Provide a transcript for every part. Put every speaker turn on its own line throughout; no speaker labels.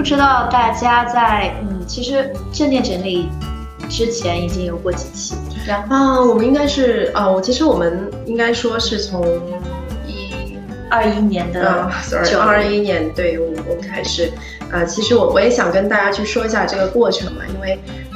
呃，不知道大家在嗯，其实正念整理之前已经有过几期，
啊，我们应该是啊，我其实我们应该说是从一
二一年的
，sorry，二一年对我我们开始，呃，其实我我也想跟大家去说一下这个过程嘛，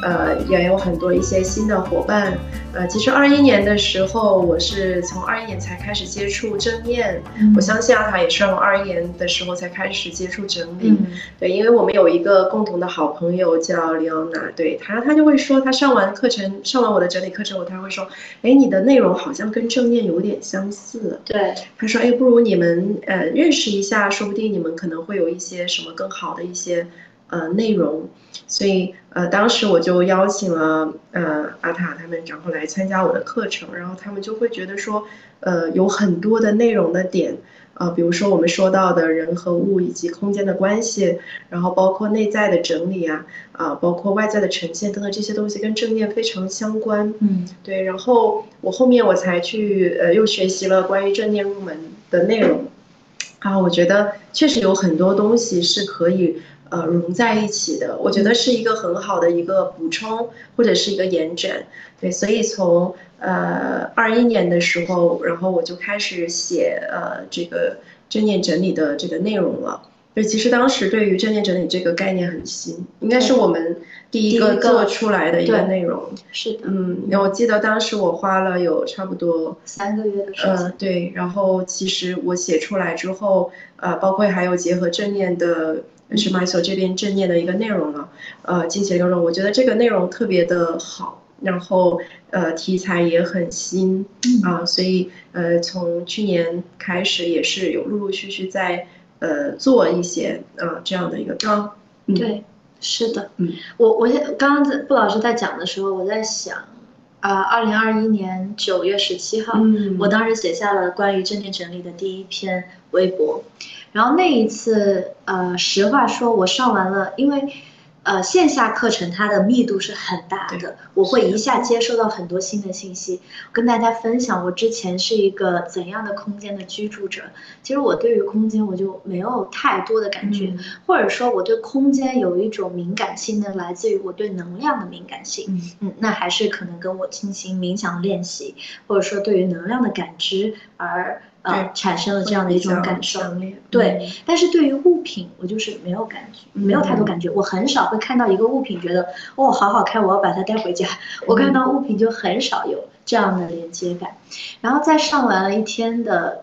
呃也有很多一些新的伙伴。呃，其实二一年的时候，我是从二一年才开始接触正念。我相信阿塔也是从二一年的时候才开始接触整理。对，因为我们有一个共同的好朋友叫李奥娜，对他，他就会说，他上完课程，上完我的整理课程后，他会说，哎，你的内容好像跟正念有点相似。
对，
他说，哎，不如你们呃认识一下，说不定你们可能会有一些什么更好的一些。呃，内容，所以呃，当时我就邀请了呃阿塔他们，然后来参加我的课程，然后他们就会觉得说，呃，有很多的内容的点，呃，比如说我们说到的人和物以及空间的关系，然后包括内在的整理啊，啊，包括外在的呈现等等这些东西跟正念非常相关，
嗯，
对，然后我后面我才去呃又学习了关于正念入门的内容，啊，我觉得确实有很多东西是可以。呃，融在一起的，我觉得是一个很好的一个补充或者是一个延展，对，所以从呃二一年的时候，然后我就开始写呃这个正念整理的这个内容了。对，其实当时对于正念整理这个概念很新，应该是我们第一个做出来的一个内容。
是的，
嗯，我记得当时我花了有差不多
三个月的时间。
呃，对，然后其实我写出来之后，呃，包括还有结合正念的。是 m y s o 这边正念的一个内容了，呃，进行内容，我觉得这个内容特别的好，然后呃题材也很新啊，所以呃从去年开始也是有陆陆续续在呃做一些呃这样的一个
章，对，是的，嗯，我我刚刚在布老师在讲的时候，我在想啊，二零二一年九月十七号，我当时写下了关于正念整理的第一篇微博。然后那一次，呃，实话说，我上完了，因为，呃，线下课程它的密度是很大的，我会一下接收到很多新的信息，跟大家分享我之前是一个怎样的空间的居住者。其实我对于空间我就没有太多的感觉，或者说我对空间有一种敏感性呢，来自于我对能量的敏感性。嗯嗯，那还是可能跟我进行冥想练习，或者说对于能量的感知而。呃，产生了这样的一种感受，对。但是对于物品，我就是没有感觉，没有太多感觉。我很少会看到一个物品，觉得哦，好好看，我要把它带回家。我看到物品就很少有这样的连接感。然后在上完了一天的。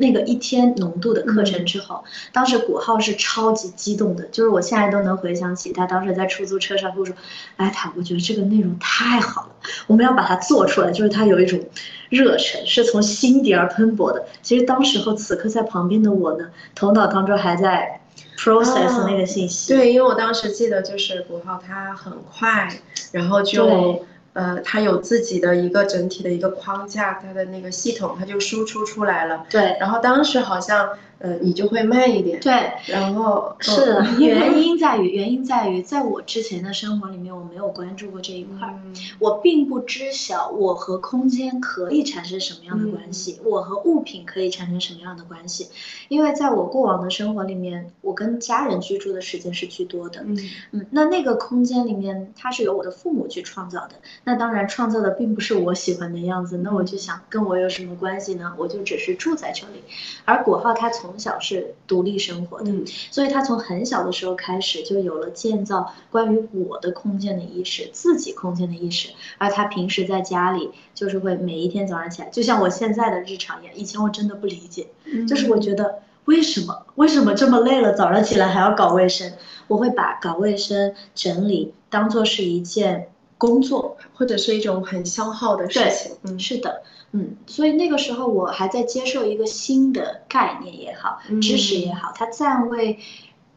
那个一天浓度的课程之后，当时古浩是超级激动的，就是我现在都能回想起他当时在出租车上跟我说：“哎，他我觉得这个内容太好了，我们要把它做出来。”就是他有一种热忱，是从心底而喷薄的。其实当时候此刻在旁边的我呢，头脑当中还在 process 那个信息。
对，因为我当时记得就是古浩他很快，然后就。呃，他有自己的一个整体的一个框架，他的那个系统，他就输出出来了。
对，
然后当时好像。呃，你就会慢一点。
对，
然后
是的，原 因在于，原因在于，在我之前的生活里面，我没有关注过这一块儿，我并不知晓我和空间可以产生什么样的关系，我和物品可以产生什么样的关系，因为在我过往的生活里面，我跟家人居住的时间是居多的。嗯嗯，那那个空间里面，它是由我的父母去创造的，那当然创造的并不是我喜欢的样子，那我就想跟我有什么关系呢？我就只是住在这里，而果浩他从从小是独立生活的，所以他从很小的时候开始就有了建造关于我的空间的意识，自己空间的意识。而他平时在家里就是会每一天早上起来，就像我现在的日常一样。以前我真的不理解，就是我觉得为什么为什么这么累了，早上起来还要搞卫生？我会把搞卫生整理当做是一件工作，
或者是一种很消耗的事情。
嗯，是的。嗯，所以那个时候我还在接受一个新的概念也好，知识也好，它暂未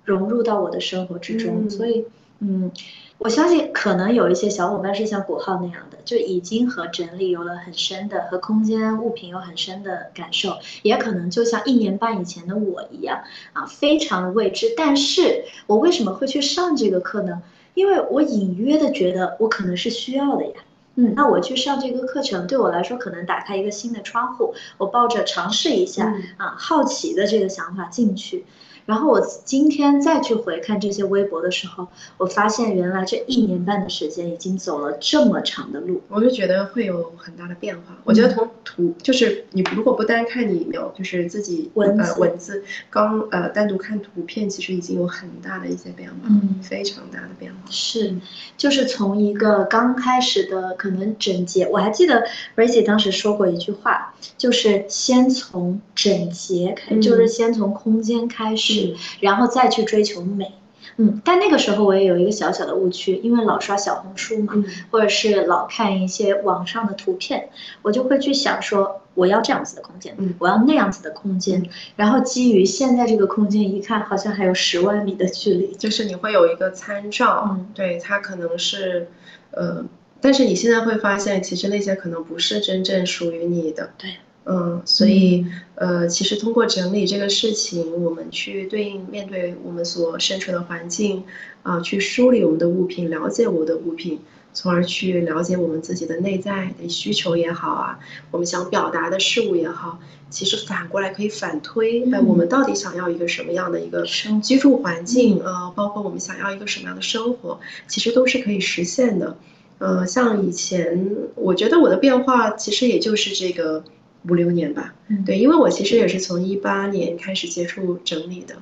融入到我的生活之中。所以，嗯，我相信可能有一些小伙伴是像果浩那样的，就已经和整理有了很深的和空间物品有很深的感受，也可能就像一年半以前的我一样啊，非常的未知。但是我为什么会去上这个课呢？因为我隐约的觉得我可能是需要的呀。嗯，那我去上这个课程，对我来说可能打开一个新的窗户。我抱着尝试一下啊，好奇的这个想法进去，然后我今天再去回看这些微博的时候，我发现原来这一年半的时间已经走了这么长的路。
我就觉得会有很大的变化。我觉得从图就是你如果不单看你有，就是自己
文
呃文字，刚呃单独看图片，其实已经有很大的一些变化，
嗯，
非常大的变化。
是，就是从一个刚开始的可能整洁，我还记得 r a c y 当时说过一句话，就是先从整洁开，就是先从空间开始，然后再去追求美。嗯，但那个时候我也有一个小小的误区，因为老刷小红书嘛，或者是老看一些网上的图片，我就会去想说，我要这样子的空间，嗯我要那样子的空间，然后基于现在这个空间一看，好像还有十万米的距离，
就是你会有一个参照，对它可能是，呃，但是你现在会发现，其实那些可能不是真正属于你的，
对。
嗯，所以呃，其实通过整理这个事情，我们去对应面对我们所身处的环境，啊，去梳理我们的物品，了解我的物品，从而去了解我们自己的内在的需求也好啊，我们想表达的事物也好，其实反过来可以反推，哎，我们到底想要一个什么样的一个居住环境啊？包括我们想要一个什么样的生活，其实都是可以实现的。呃，像以前，我觉得我的变化其实也就是这个。五六年吧，嗯对，因为我其实也是从一八年开始接触整理的，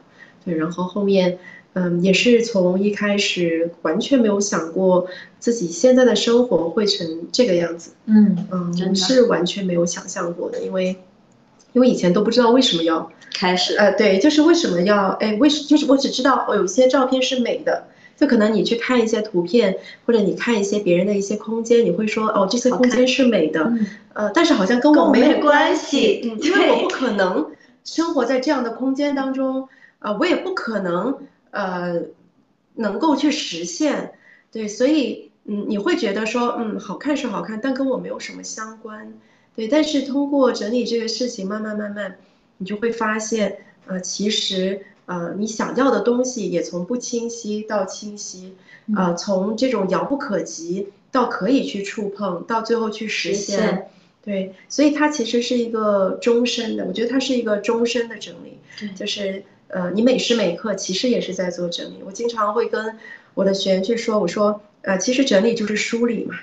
对，然后后面，嗯，也是从一开始完全没有想过自己现在的生活会成这个样子，
嗯
嗯，是完全没有想象过的，因为，因为以前都不知道为什么要
开始，
呃，对，就是为什么要，哎，为什就是我只知道我有一些照片是美的。就可能你去看一些图片，或者你看一些别人的一些空间，你会说哦，这些空间是美的，呃，但是好像跟我没有关系，因为我不可能生活在这样的空间当中，呃，我也不可能呃能够去实现，对，所以嗯，你会觉得说嗯，好看是好看，但跟我没有什么相关，对，但是通过整理这个事情，慢慢慢慢，你就会发现，呃，其实。呃，你想要的东西也从不清晰到清晰，呃，从这种遥不可及到可以去触碰，到最后去实现，对，所以它其实是一个终身的，我觉得它是一个终身的整理，就是呃，你每时每刻其实也是在做整理。我经常会跟我的学员去说，我说，呃，其实整理就是梳理嘛。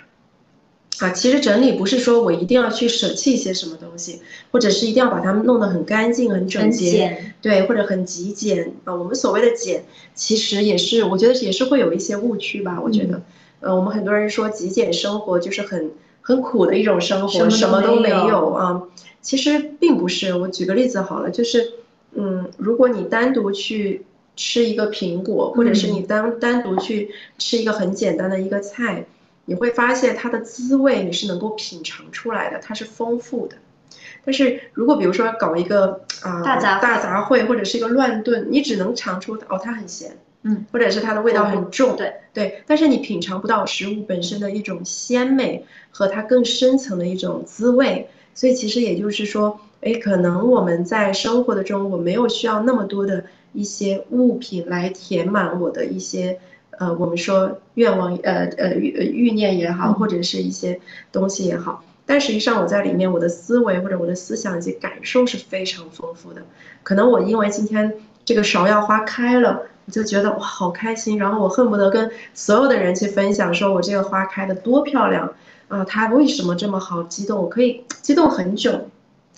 啊，其实整理不是说我一定要去舍弃一些什么东西，或者是一定要把它们弄得很干净、很整洁，对，或者很极简啊。我们所谓的简，其实也是，我觉得也是会有一些误区吧。我觉得，呃，我们很多人说极简生活就是很很苦的一种生活，什么都没有啊。其实并不是。我举个例子好了，就是，嗯，如果你单独去吃一个苹果，或者是你单单独去吃一个很简单的一个菜。你会发现它的滋味你是能够品尝出来的，它是丰富的。但是如果比如说搞一个啊
大杂
大杂烩或者是一个乱炖，你只能尝出哦它很咸，
嗯，
或者是它的味道很重，
对
对。但是你品尝不到食物本身的一种鲜美和它更深层的一种滋味。所以其实也就是说，哎，可能我们在生活的中，我没有需要那么多的一些物品来填满我的一些。呃，我们说愿望，呃呃欲欲念也好，或者是一些东西也好，但实际上我在里面，我的思维或者我的思想以及感受是非常丰富的。可能我因为今天这个芍药花开了，我就觉得哇好开心，然后我恨不得跟所有的人去分享，说我这个花开的多漂亮啊，它为什么这么好？激动，我可以激动很久。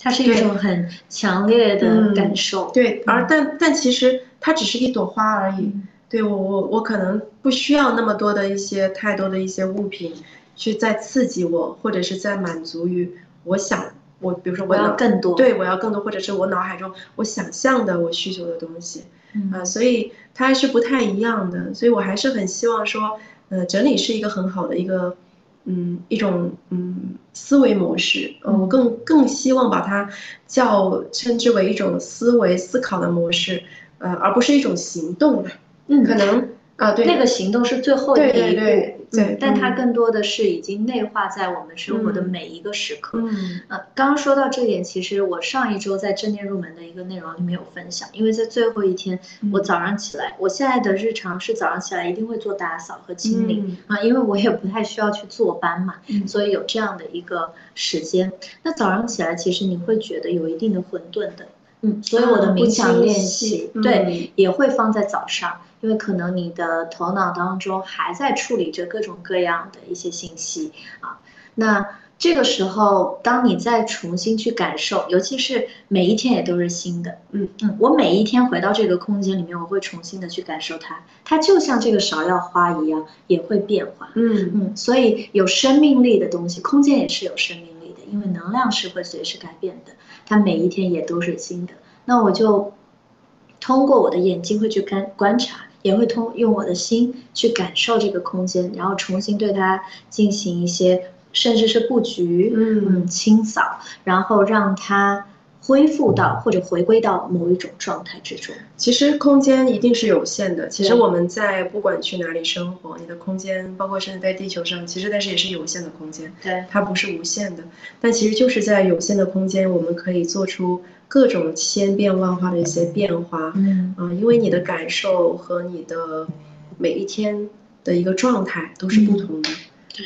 它是一种很强烈的感受。
对，而但但其实它只是一朵花而已。对我我我可能不需要那么多的一些太多的一些物品，去再刺激我，或者是在满足于我想我比如说我
要更多，
对我要更多，或者是我脑海中我想象的我需求的东西，啊，所以它还是不太一样的，所以我还是很希望说，呃，整理是一个很好的一个，嗯，一种嗯思维模式，嗯，我更更希望把它叫称之为一种思维思考的模式，呃，而不是一种行动的。
嗯，
可能啊，对，
那个行动是最后的一
步，对，
但它更多的是已经内化在我们生活的每一个时刻。嗯，呃，刚刚说到这点，其实我上一周在正念入门的一个内容里面有分享，因为在最后一天，我早上起来，我现在的日常是早上起来一定会做打扫和清理啊，因为我也不太需要去坐班嘛，所以有这样的一个时间。那早上起来，其实你会觉得有一定的混沌的。嗯，所以我的冥想练习对也会放在早上，因为可能你的头脑当中还在处理着各种各样的一些信息啊，那。这个时候，当你再重新去感受，尤其是每一天也都是新的，嗯嗯，我每一天回到这个空间里面，我会重新的去感受它，它就像这个芍药花一样，也会变化，嗯嗯，所以有生命力的东西，空间也是有生命力的，因为能量是会随时改变的，它每一天也都是新的。那我就通过我的眼睛会去观观察，也会通用我的心去感受这个空间，然后重新对它进行一些。甚至是布局，嗯，清扫，然后让它恢复到或者回归到某一种状态之中。
其实空间一定是有限的。其实我们在不管去哪里生活，你的空间，包括甚至在地球上，其实但是也是有限的空间。
对，
它不是无限的。但其实就是在有限的空间，我们可以做出各种千变万化的一些变化。嗯，啊，因为你的感受和你的每一天的一个状态都是不同的。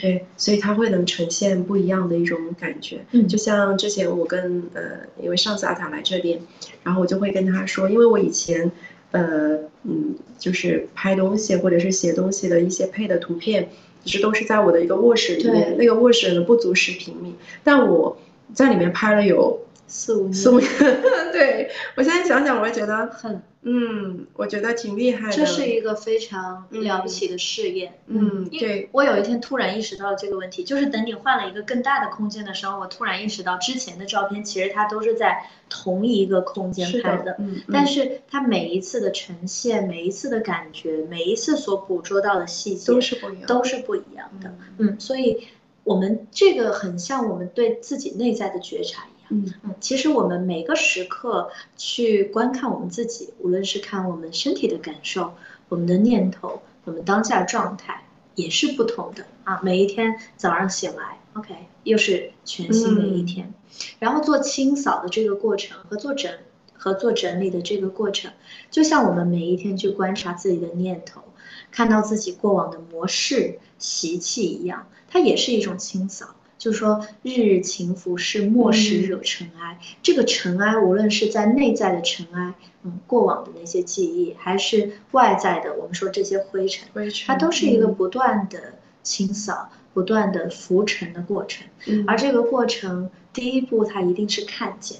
对，所以它会能呈现不一样的一种感觉。嗯，就像之前我跟呃，因为上次阿塔来这边，然后我就会跟他说，因为我以前，呃，嗯，就是拍东西或者是写东西的一些配的图片，其实都是在我的一个卧室里面。那个卧室呢不足十平米，但我在里面拍了有
四五
四五年。对我现在想想，我也觉得很。嗯，我觉得挺厉害的。
这是一个非常了不起的事业。
嗯，对。
我有一天突然意识到了这个问题，就是等你换了一个更大的空间的时候，我突然意识到之前的照片其实它都是在同一个空间拍的，嗯，但是它每一次的呈现，每一次的感觉，每一次所捕捉到的细节
都是不一样，
都是不一样的。嗯，所以我们这个很像我们对自己内在的觉察。嗯嗯，其实我们每个时刻去观看我们自己，无论是看我们身体的感受、我们的念头、我们当下状态，也是不同的啊。每一天早上醒来，OK，又是全新的一天。然后做清扫的这个过程和做整和做整理的这个过程，就像我们每一天去观察自己的念头，看到自己过往的模式习气一样，它也是一种清扫。就说日日勤拂拭，莫使惹尘埃。这个尘埃，无论是在内在的尘埃，嗯，过往的那些记忆，还是外在的，我们说这些灰尘，
灰尘，
它都是一个不断的清扫、不断的浮尘的过程。而这个过程，第一步，它一定是看见。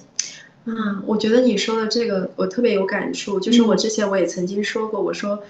啊，我觉得你说的这个，我特别有感触。就是我之前我也曾经说过，我说，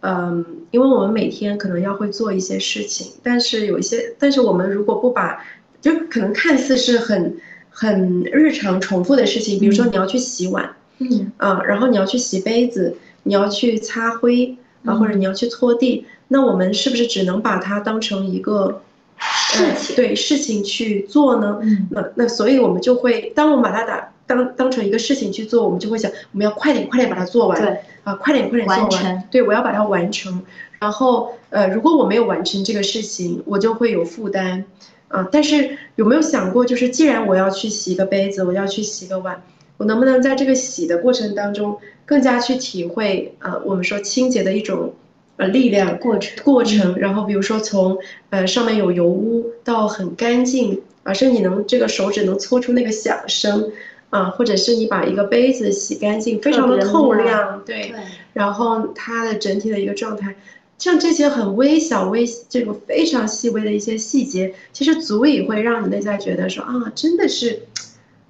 嗯，因为我们每天可能要会做一些事情，但是有一些，但是我们如果不把就可能看似是很很日常重复的事情，比如说你要去洗碗，嗯啊，然后你要去洗杯子，你要去擦灰啊，或者你要去拖地，那我们是不是只能把它当成一个
事情
对事情去做呢？那那所以我们就会，当我们把它打当当成一个事情去做，我们就会想，我们要快点快点把它做完，
对
啊，快点快点做完，对我要把它完成。然后呃，如果我没有完成这个事情，我就会有负担。啊，但是有没有想过，就是既然我要去洗个杯子，我要去洗个碗，我能不能在这个洗的过程当中，更加去体会呃，我们说清洁的一种呃力量
过程
过程，然后比如说从呃上面有油污到很干净，啊，甚至你能这个手指能搓出那个响声，啊，或者是你把一个杯子洗干净，非常的透亮，对，然后它的整体的一个状态。像这些很微小、微这个非常细微的一些细节，其实足以会让你内在觉得说啊，真的是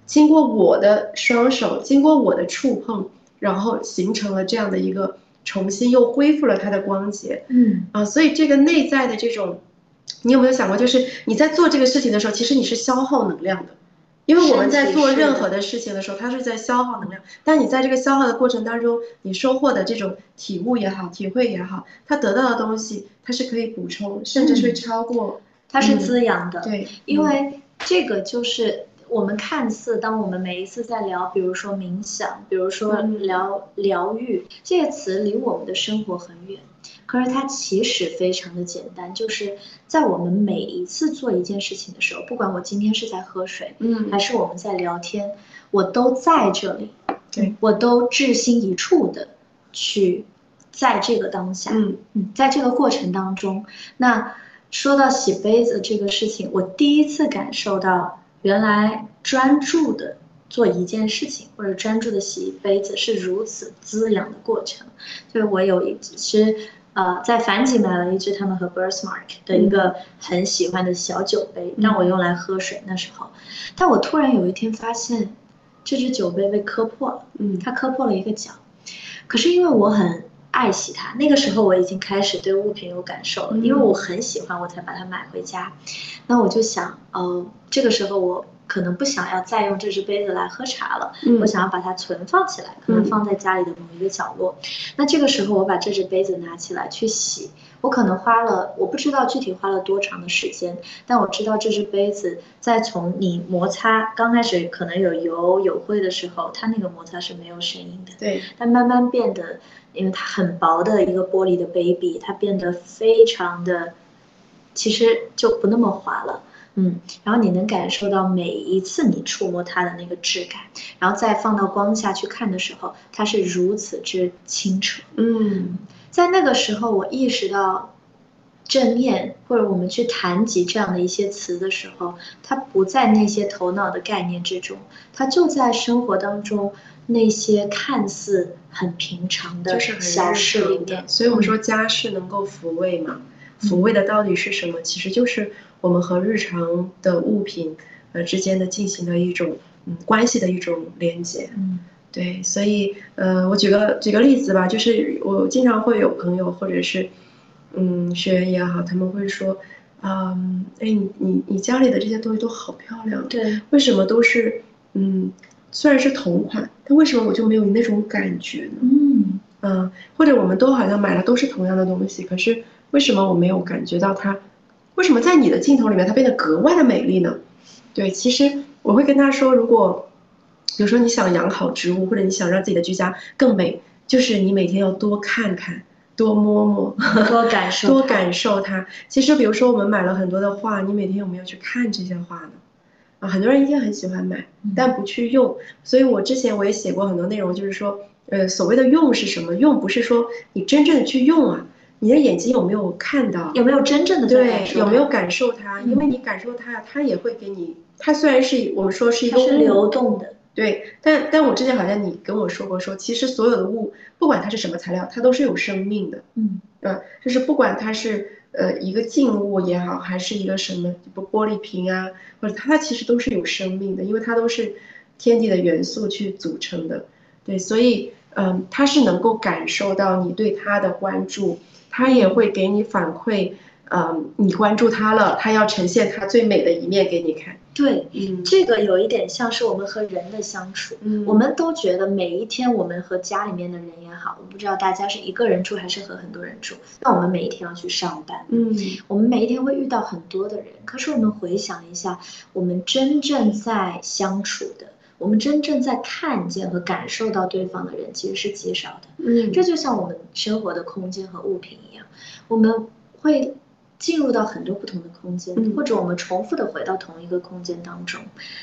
经过我的双手，经过我的触碰，然后形成了这样的一个重新又恢复了它的光洁。嗯啊，所以这个内在的这种，你有没有想过，就是你在做这个事情的时候，其实你是消耗能量的。因为我们在做任何的事情的时候，它是在消耗能量。但你在这个消耗的过程当中，你收获的这种体悟也好，体会也好，它得到的东西，它是可以补充，甚至是超过。
它是滋养的。
对，
因为这个就是我们看似，当我们每一次在聊，比如说冥想，比如说疗疗愈这些词，离我们的生活很远。可是它其实非常的简单，就是在我们每一次做一件事情的时候，不管我今天是在喝水，嗯，还是我们在聊天，我都在这里，
对，
我都至心一处的去在这个当下，嗯。嗯，在这个过程当中，那说到洗杯子这个事情，我第一次感受到原来专注的做一件事情，或者专注的洗杯子是如此滋养的过程。就是我有一只呃，在凡几买了一只他们和 Birthmark 的一个很喜欢的小酒杯，让我用来喝水那时候。但我突然有一天发现，这只酒杯被磕破了，嗯，它磕破了一个角。可是因为我很爱惜它，那个时候我已经开始对物品有感受了，因为我很喜欢，我才把它买回家。那我就想，呃，这个时候我。可能不想要再用这只杯子来喝茶了，我想要把它存放起来，可能放在家里的某一个角落。那这个时候我把这只杯子拿起来去洗，我可能花了，我不知道具体花了多长的时间，但我知道这只杯子在从你摩擦刚开始可能有油有灰的时候，它那个摩擦是没有声音的。
对。
但慢慢变得，因为它很薄的一个玻璃的杯壁，它变得非常的，其实就不那么滑了。嗯，然后你能感受到每一次你触摸它的那个质感，然后再放到光下去看的时候，它是如此之清澈。
嗯，
在那个时候，我意识到正念或者我们去谈及这样的一些词的时候，它不在那些头脑的概念之中，它就在生活当中那些看似很平常的小事里面。
所以我们说家是能够抚慰嘛，抚慰的到底是什么？其实就是。我们和日常的物品，呃之间的进行的一种嗯关系的一种连接，
嗯，
对，所以呃我举个举个例子吧，就是我经常会有朋友或者是嗯学员也好，他们会说，嗯，哎你你你家里的这些东西都好漂亮，
对，
为什么都是嗯虽然是同款，但为什么我就没有那种感觉呢？
嗯
嗯，或者我们都好像买了都是同样的东西，可是为什么我没有感觉到它？为什么在你的镜头里面它变得格外的美丽呢？对，其实我会跟他说，如果比如说你想养好植物，或者你想让自己的居家更美，就是你每天要多看看，多摸摸，
多 感受，
多感受它。其实，比如说我们买了很多的画，你每天有没有去看这些画呢？啊，很多人一定很喜欢买，但不去用。所以我之前我也写过很多内容，就是说，呃，所谓的用是什么？用不是说你真正的去用啊。你的眼睛有没有看到？
有没有真正的
对？有没有感受它？因为你感受它，它也会给你。它虽然是我们说是一个
是流动的，
对。但但我之前好像你跟我说过，说其实所有的物，不管它是什么材料，它都是有生命的。
嗯。
呃，就是不管它是呃一个静物也好，还是一个什么不玻璃瓶啊，或者它其实都是有生命的，因为它都是天地的元素去组成的。对，所以嗯，它是能够感受到你对它的关注。它也会给你反馈，嗯，你关注他了，他要呈现他最美的一面给你看。
对，嗯，这个有一点像是我们和人的相处。嗯，我们都觉得每一天我们和家里面的人也好，我不知道大家是一个人住还是和很多人住。那我们每一天要去上班，
嗯，
我们每一天会遇到很多的人。可是我们回想一下，我们真正在相处的。我们真正在看见和感受到对方的人其实是极少的，
嗯，
这就像我们生活的空间和物品一样，我们会进入到很多不同的空间，或者我们重复的回到同一个空间当中，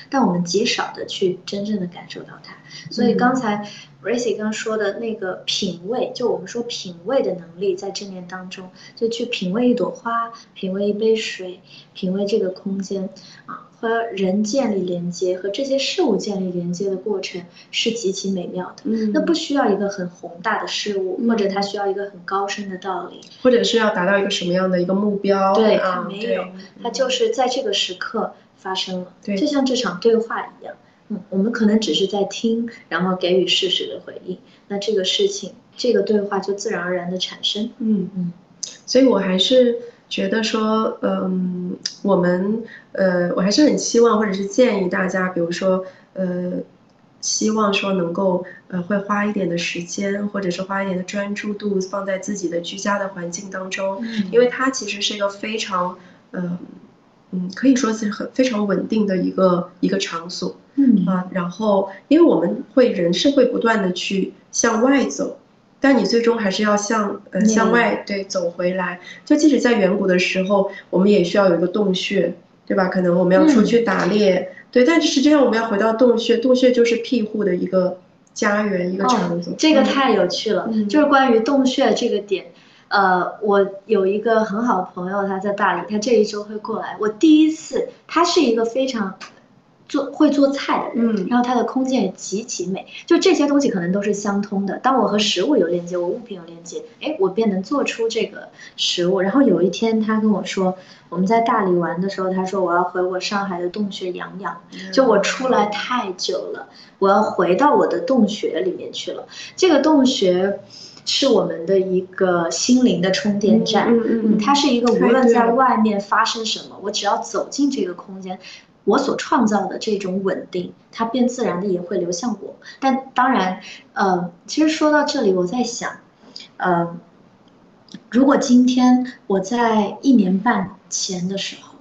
但我们极少的去真正的感受到它。所以刚才 Racy 刚说的那个品味，就我们说品味的能力，在正念当中，就去品味一朵花，品味一杯水，品味这个空间啊。和人建立连接，和这些事物建立连接的过程是极其美妙的。
嗯，
那不需要一个很宏大的事物，或者它需要一个很高深的道理，
或者是要达到一个什么样的一个目标？
对，它没有，它就是在这个时刻发生了。
对，
就像这场对话一样，嗯，我们可能只是在听，然后给予事实的回应，那这个事情，这个对话就自然而然的产生。
嗯嗯，所以我还是。觉得说，嗯，我们，呃，我还是很希望，或者是建议大家，比如说，呃，希望说能够，呃，会花一点的时间，或者是花一点的专注度放在自己的居家的环境当中，嗯因为它其实是一个非常，嗯，嗯，可以说是很非常稳定的一个一个场所，
嗯
啊，然后，因为我们会人是会不断的去向外走。但你最终还是要向呃向外对走回来，就即使在远古的时候，我们也需要有一个洞穴，对吧？可能我们要出去打猎，对，但是实际上我们要回到洞穴，洞穴就是庇护的一个家园，一个场所。
这个太有趣了，就是关于洞穴这个点，呃，我有一个很好的朋友，他在大理，他这一周会过来。我第一次，他是一个非常。做会做菜的人，
嗯
然后他的空间也极其美，就这些东西可能都是相通的。当我和食物有链接，我物品有链接，哎，我便能做出这个食物。然后有一天他跟我说，我们在大理玩的时候，他说我要回我上海的洞穴养养，就我出来太久了，我要回到我的洞穴里面去了。这个洞穴是我们的一个心灵的充电站，
嗯嗯嗯
它是一个无论在外面发生什么，我只要走进这个空间，我所创造的这种稳定，它便自然的也会流向我。但当然，呃，其实说到这里，我在想，呃，如果今天我在一年半前的时候，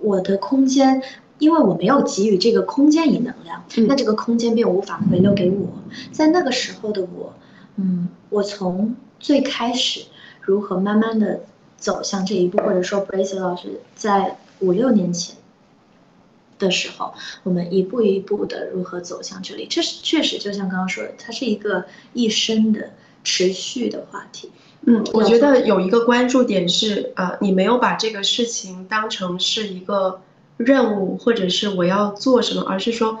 我的空间。因为我没有给予这个空间以能量，
嗯
那这个空间便无法回流给我。在那个时候的我，嗯，我从最开始如何慢慢的走向这一步，或者说 Bracy 老师在五六年前的时候，我们一步一步的如何走向这里，这是确实就像刚刚说的，它是一个一生的持续的话题。
嗯，我觉得有一个关注点是，呃，你没有把这个事情当成是一个任务，或者是我要做什么，而是说，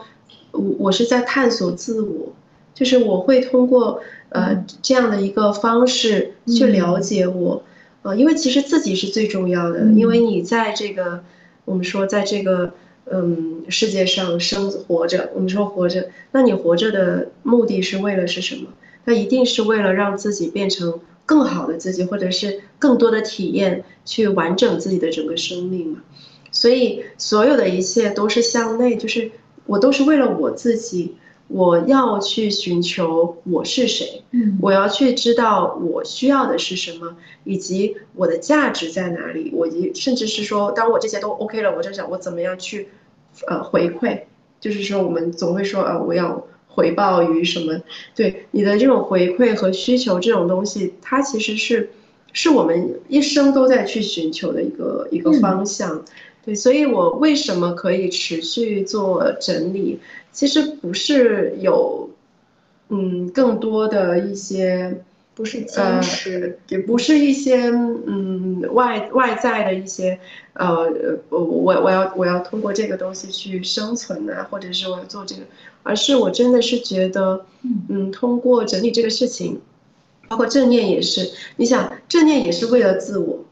我我是在探索自我，就是我会通过呃这样的一个方式去了解我，呃，因为其实自己是最重要的，因为你在这个我们说在这个嗯世界上生活着，我们说活着，那你活着的目的是为了是什么？那一定是为了让自己变成更好的自己，或者是更多的体验，去完整自己的整个生命嘛。所以所有的一切都是向内，就是我都是为了我自己，我要去寻求我是谁，
嗯
我要去知道我需要的是什么，以及我的价值在哪里。我一甚至是说，当我这些都 OK 了，我就想我怎么样去呃回馈，就是说我们总会说呃我要。回报于什么？对你的这种回馈和需求这种东西，它其实是是我们一生都在去寻求的一个一个方向。对，所以我为什么可以持续做整理？其实不是有嗯更多的一些
不是坚持，
也不是一些嗯外外在的一些呃我我我要我要通过这个东西去生存啊，或者是我要做这个，而是我真的是觉得嗯通过整理这个事情，包括正念也是，你想正念也是为了自我，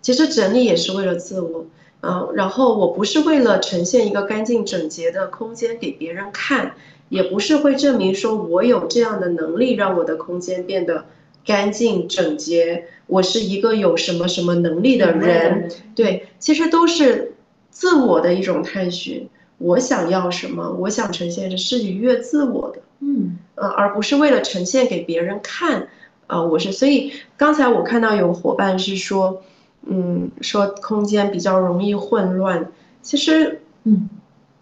其实整理也是为了自我。嗯，然后我不是为了呈现一个干净整洁的空间给别人看，也不是会证明说我有这样的能力让我的空间变得干净整洁，我是一个有什么什么能力的人。对，其实都是自我的一种探寻。我想要什么？我想呈现的是愉悦自我的，
嗯
呃，而不是为了呈现给别人看。呃，我是，所以刚才我看到有伙伴是说。嗯，说空间比较容易混乱，其实，
嗯。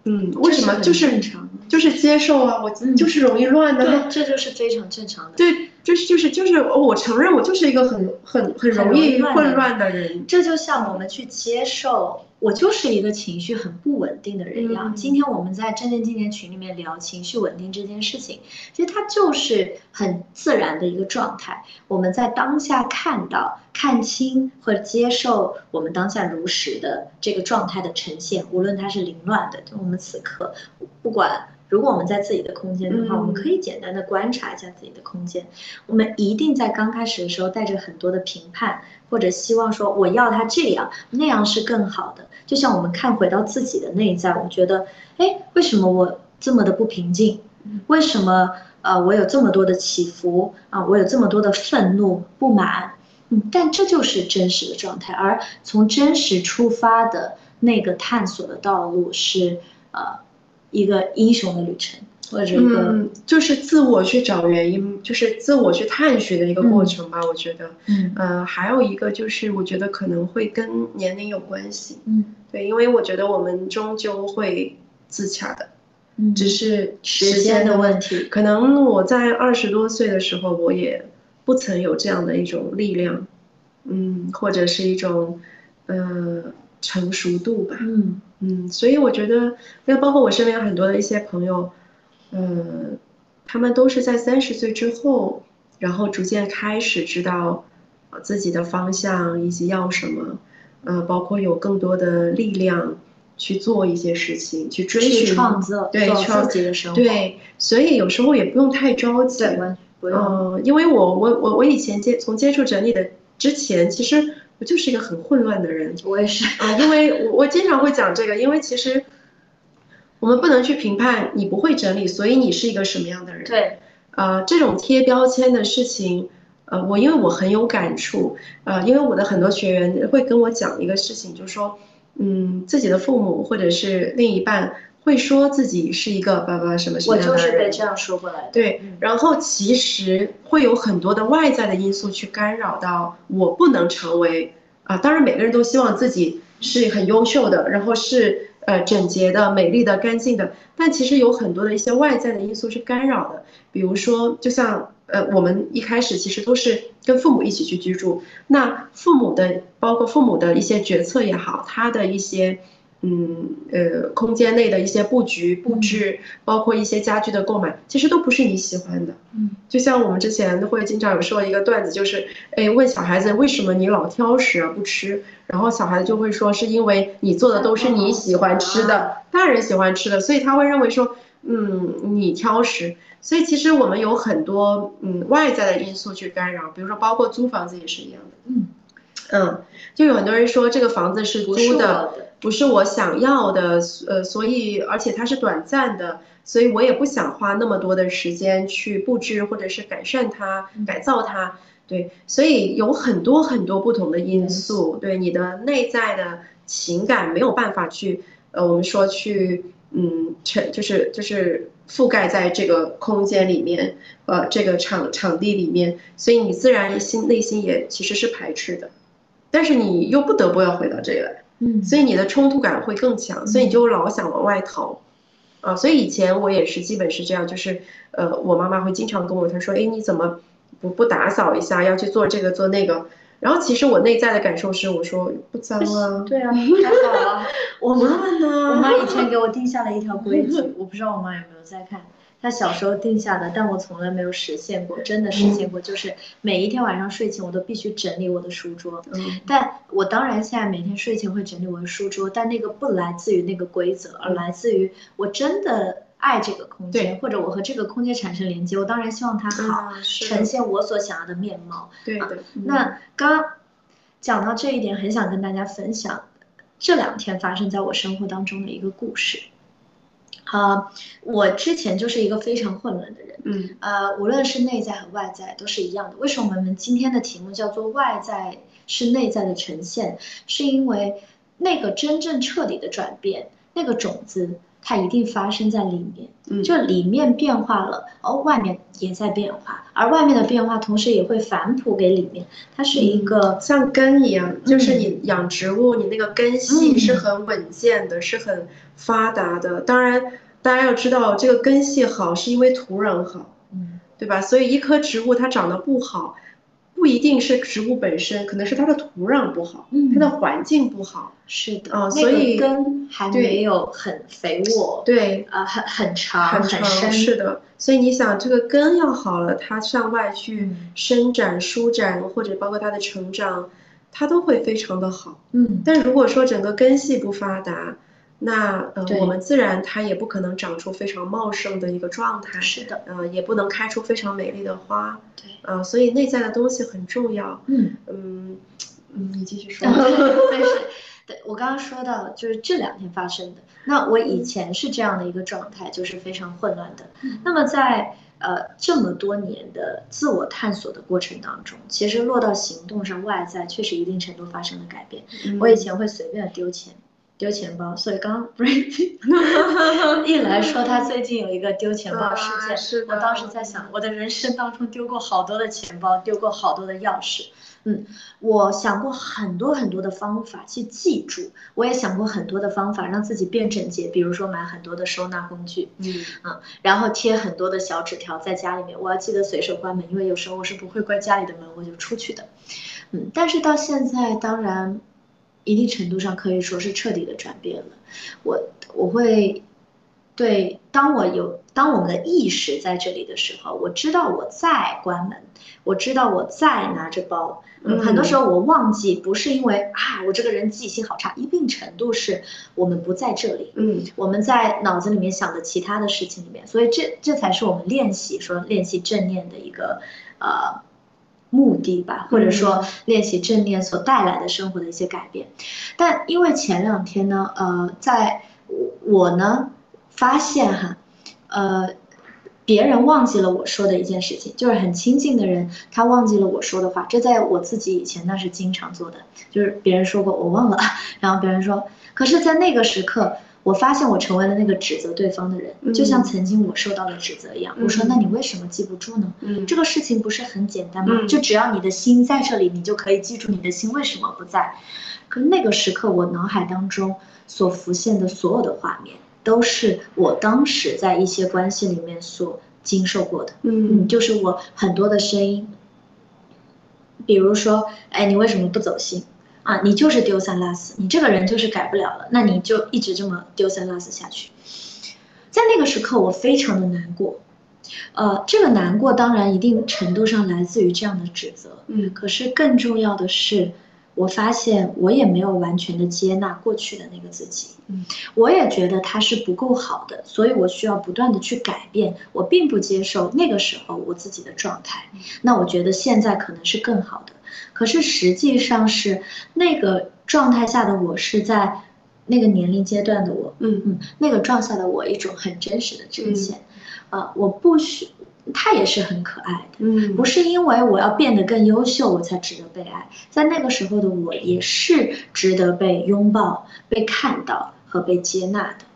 嗯，为什么？就是
正常，
就是接受啊，我就是容易乱的，
对，这就是非常正常的。
对，就是就是就是，我承认我就是一个很很很容易混乱的人。
这就像我们去接受，我就是一个情绪很不稳定的人一样。
嗯
今天我们在正念纪念群里面聊情绪稳定这件事情，其实它就是很自然的一个状态。我们在当下看到、看清或者接受我们当下如实的这个状态的呈现，无论它是凌乱的，就我们此刻不管。如果我们在自己的空间的话，
嗯
我们可以简单的观察一下自己的空间。我们一定在刚开始的时候带着很多的评判，或者希望说我要它这样那样是更好的。就像我们看回到自己的内在，我觉得，哎，为什么我这么的不平静？为什么呃我有这么多的起伏啊？我有这么多的愤怒、不满？嗯，但这就是真实的状态。而从真实出发的那个探索的道路是呃一个英雄的旅程，或者一个、
嗯，就是自我去找原因，就是自我去探寻的一个过程吧。我觉得，
嗯。
呃，还有一个就是，我觉得可能会跟年龄有关系。
嗯。
对，因为我觉得我们终究会自洽的，
嗯，
只是
时间的问题。
可能我在二十多岁的时候，我也不曾有这样的一种力量，嗯，或者是一种呃成熟度吧，
嗯
嗯，所以我觉得，那包括我身边很多的一些朋友，嗯，他们都是在三十岁之后，然后逐渐开始知道呃自己的方向以及要什么，呃，包括有更多的力量，去做一些事情，去追寻
创造，
对
自己的生
活。对，所以有时候也不用太着急。嗯，因为我我我我以前接从接触整理的之前，其实我就是一个很混乱的人。
我也是
啊，因为我我经常会讲这个，因为其实我们不能去评判你不会整理，所以你是一个什么样的人。
对，
呃，这种贴标签的事情，呃，我因为我很有感触，呃，因为我的很多学员会跟我讲一个事情，就是说，嗯，自己的父母或者是另一半。会说自己是一个爸爸什么什么
的人，我就是被这样说过来的。
对，然后其实会有很多的外在的因素去干扰到我不能成为啊。当然，每个人都希望自己是很优秀的，然后是呃整洁的、美丽的、干净的。但其实有很多的一些外在的因素是干扰的，比如说，就像呃我们一开始其实都是跟父母一起去居住，那父母的包括父母的一些决策也好，他的一些。嗯，呃，空间内的一些布局布置，包括一些家具的购买，其实都不是你喜欢的。
嗯，
就像我们之前会经常有说一个段子，就是，哎，问小孩子为什么你老挑食而不吃，然后小孩子就会说是因为你做的都是你喜欢吃的，大人喜欢吃的，所以他会认为说，嗯，你挑食。所以其实我们有很多嗯外在的因素去干扰，比如说包括租房子也是一样的。
嗯。
嗯，就有很多人说这个房子是租的，不是我想要的，呃，所以而且它是短暂的，所以我也不想花那么多的时间去布置或者是改善它、改造它。对，所以有很多很多不同的因素，对你的内在的情感没有办法去，呃，我们说去，嗯，成就是就是覆盖在这个空间里面，呃，这个场场地里面，所以你自然心内心也其实是排斥的。但是你又不得不要回到这里来，
嗯，
所以你的冲突感会更强，所以你就老想往外逃，啊，所以以前我也是基本是这样，就是呃，我妈妈会经常跟我她说，哎，你怎么不不打扫一下，要去做这个做那个，然后其实我内在的感受是，我说不脏啊，
对啊，还好啊，
我妈妈呢？
我妈以前给我定下了一条规矩，我不知道我妈有没有在看。他小时候定下的，但我从来没有实现过，真的实现过，就是每一天晚上睡前我都必须整理我的书桌。
嗯，
但我当然现在每天睡前会整理我的书桌，但那个不来自于那个规则，而来自于我真的爱这个空间，或者我和这个空间产生连接。我当然希望它好，呈现我所想要的面貌。
对的。
那刚讲到这一点，很想跟大家分享这两天发生在我生活当中的一个故事。啊，我之前就是一个非常混乱的人，
嗯，
呃，无论是内在和外在都是一样的。为什么我们今天的题目叫做“外在是内在的呈现”？是因为那个真正彻底的转变，那个种子。它一定发生在里面，就里面变化了，而外面也在变化，而外面的变化同时也会反哺给里面。它是一个
像根一样，就是你养植物，你那个根系是很稳健的，是很发达的。当然，大家要知道，这个根系好是因为土壤好，
嗯，
对吧？所以一棵植物它长得不好。不一定是植物本身，可能是它的土壤不好，它的环境不好。
是的，
啊，所以
根还没有很肥沃，
对，
呃，很很长
很
深。
是的，所以你想这个根要好了，它向外去伸展、舒展，或者包括它的成长，它都会非常的好。
嗯，
但如果说整个根系不发达，那呃，我们自然它也不可能长出非常茂盛的一个状态，
是的，
呃，也不能开出非常美丽的花，
对，
呃，所以内在的东西很重要，
嗯。
嗯嗯，你继续说，
但是，对我刚刚说到就是这两天发生的，那我以前是这样的一个状态，就是非常混乱的，那么在呃这么多年的自我探索的过程当中，其实落到行动上，外在确实一定程度发生了改变，我以前会随便的丢钱。丢钱包，所以刚 一来说他最近有一个丢钱包事件，是我当时在想，我的人生当中丢过好多的钱包，丢过好多的钥匙，嗯，我想过很多很多的方法去记住，我也想过很多的方法让自己变整洁，比如说买很多的收纳工具，
嗯。
嗯，然后贴很多的小纸条在家里面，我要记得随手关门，因为有时候我是不会关家里的门，我就出去的，嗯，但是到现在，当然。一定程度上可以说是彻底的转变了。我我会对，当我有当我们的意识在这里的时候，我知道我在关门，我知道我在拿着包。嗯，很多时候我忘记，不是因为啊，我这个人记性好差，一定程度是我们不在这里。
嗯，
我们在脑子里面想的其他的事情里面，所以这这才是我们练习说练习正念的一个呃目的吧，或者说练习正念所带来的生活的一些改变。但因为前两天呢，呃，在我呢发现哈，呃。别人忘记了我说的一件事情，就是很亲近的人，他忘记了我说的话。这在我自己以前那是经常做的，就是别人说过我忘了，然后别人说，可是，在那个时刻，我发现我成为了那个指责对方的人，就像曾经我受到了指责一样。我说，那你为什么记不住呢？这个事情不是很简单吗？就只要你的心在这里，你就可以记住你的心为什么不在。可那个时刻，我脑海当中所浮现的所有的画面。都是我当时在一些关系里面所经受过的，
嗯，
就是我很多的声音，比如说，哎，你为什么不走心啊？你就是丢三落四，你这个人就是改不了了，那你就一直这么丢三落四下去。在那个时刻，我非常的难过，呃，这个难过当然一定程度上来自于这样的指责，
嗯，
可是更重要的是。我发现我也没有完全的接纳过去的那个自己，
嗯，
我也觉得他是不够好的，所以我需要不断的去改变。我并不接受那个时候我自己的状态，那我觉得现在可能是更好的。可是实际上是那个状态下的我是在那个年龄阶段的我，
嗯
嗯，那个状态的我一种很真实的呈现，呃，我不需。他也是很可爱的，
嗯，
不是因为我要变得更优秀，我才值得被爱，在那个时候的我也是值得被拥抱、被看到和被接纳的。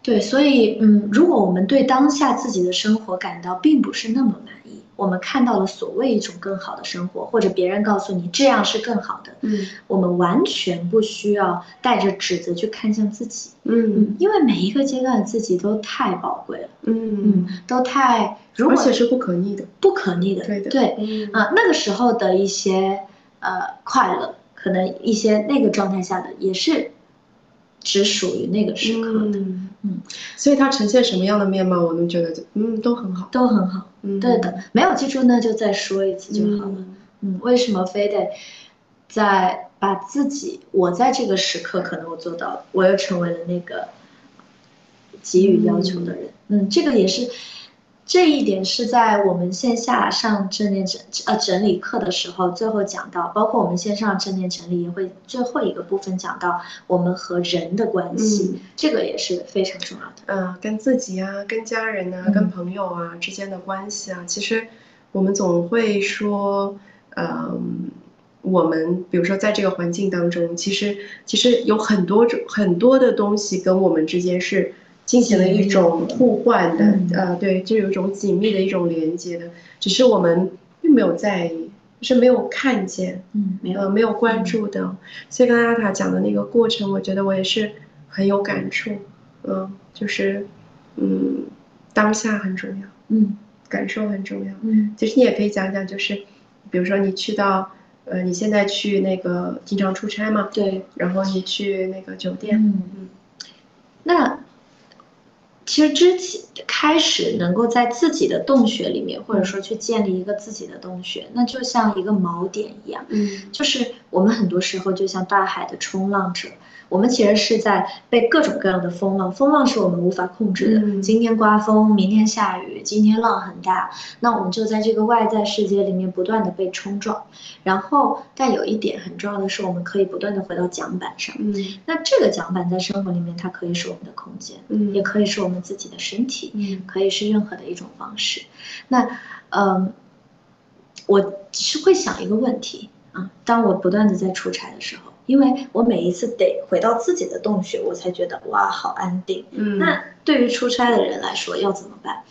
对，所以，嗯，如果我们对当下自己的生活感到并不是那么满意。我们看到了所谓一种更好的生活，或者别人告诉你这样是更好的，
嗯，
我们完全不需要带着指责去看向自己，
嗯，
因为每一个阶段的自己都太宝贵了，
嗯。
嗯，都太，而
且是不可逆的，
不可逆的，
对的，
对，啊，那个时候的一些呃快乐，可能一些那个状态下的也是。只属于那个时刻的，嗯，
所以它呈现什么样的面貌，我们觉得，嗯，都很好，
都很好，
嗯，
对的，没有记住那就再说一次就好了，嗯，为什么非得在把自己，我在这个时刻可能我做到了，我又成为了那个给予要求的人，嗯，这个也是。这一点是在我们线下上正念整呃整理课的时候，最后讲到，包括我们线上正念整理也会最后一个部分讲到我们和人的关系，这个也是非常重要的。
嗯，跟自己啊，跟家人啊，跟朋友啊之间的关系啊，其实我们总会说，嗯，我们比如说在这个环境当中，其实其实有很多种很多的东西跟我们之间是。进行了一种互换的，呃，对，就有一种紧密的一种连接的，只是我们并没有在意，是没有看见，
嗯，没
有呃没有关注的。所以刚才阿塔讲的那个过程，我觉得我也是很有感触，嗯，就是，嗯，当下很重要，
嗯，
感受很重要，
嗯，
其实你也可以讲讲，就是，比如说你去到，呃，你现在去那个经常出差嘛，
对，
然后你去那个酒店，
嗯嗯，那。其实之前开始能够在自己的洞穴里面，或者说去建立一个自己的洞穴，那就像一个锚点一样，
嗯，
就是我们很多时候就像大海的冲浪者。我们其实是在被各种各样的风浪，风浪是我们无法控制的。今天刮风，明天下雨，今天浪很大，那我们就在这个外在世界里面不断的被冲撞。然后，但有一点很重要的是，我们可以不断的回到桨板上。
嗯，
那这个桨板在生活里面，它可以是我们的空间，
嗯，
也可以是我们自己的身体，
嗯，
可以是任何的一种方式。那，嗯，我是会想一个问题啊，当我不断的在出差的时候。因为我每一次得回到自己的洞穴，我才觉得哇，好安定。
嗯，
那对于出差的人来说要怎么办？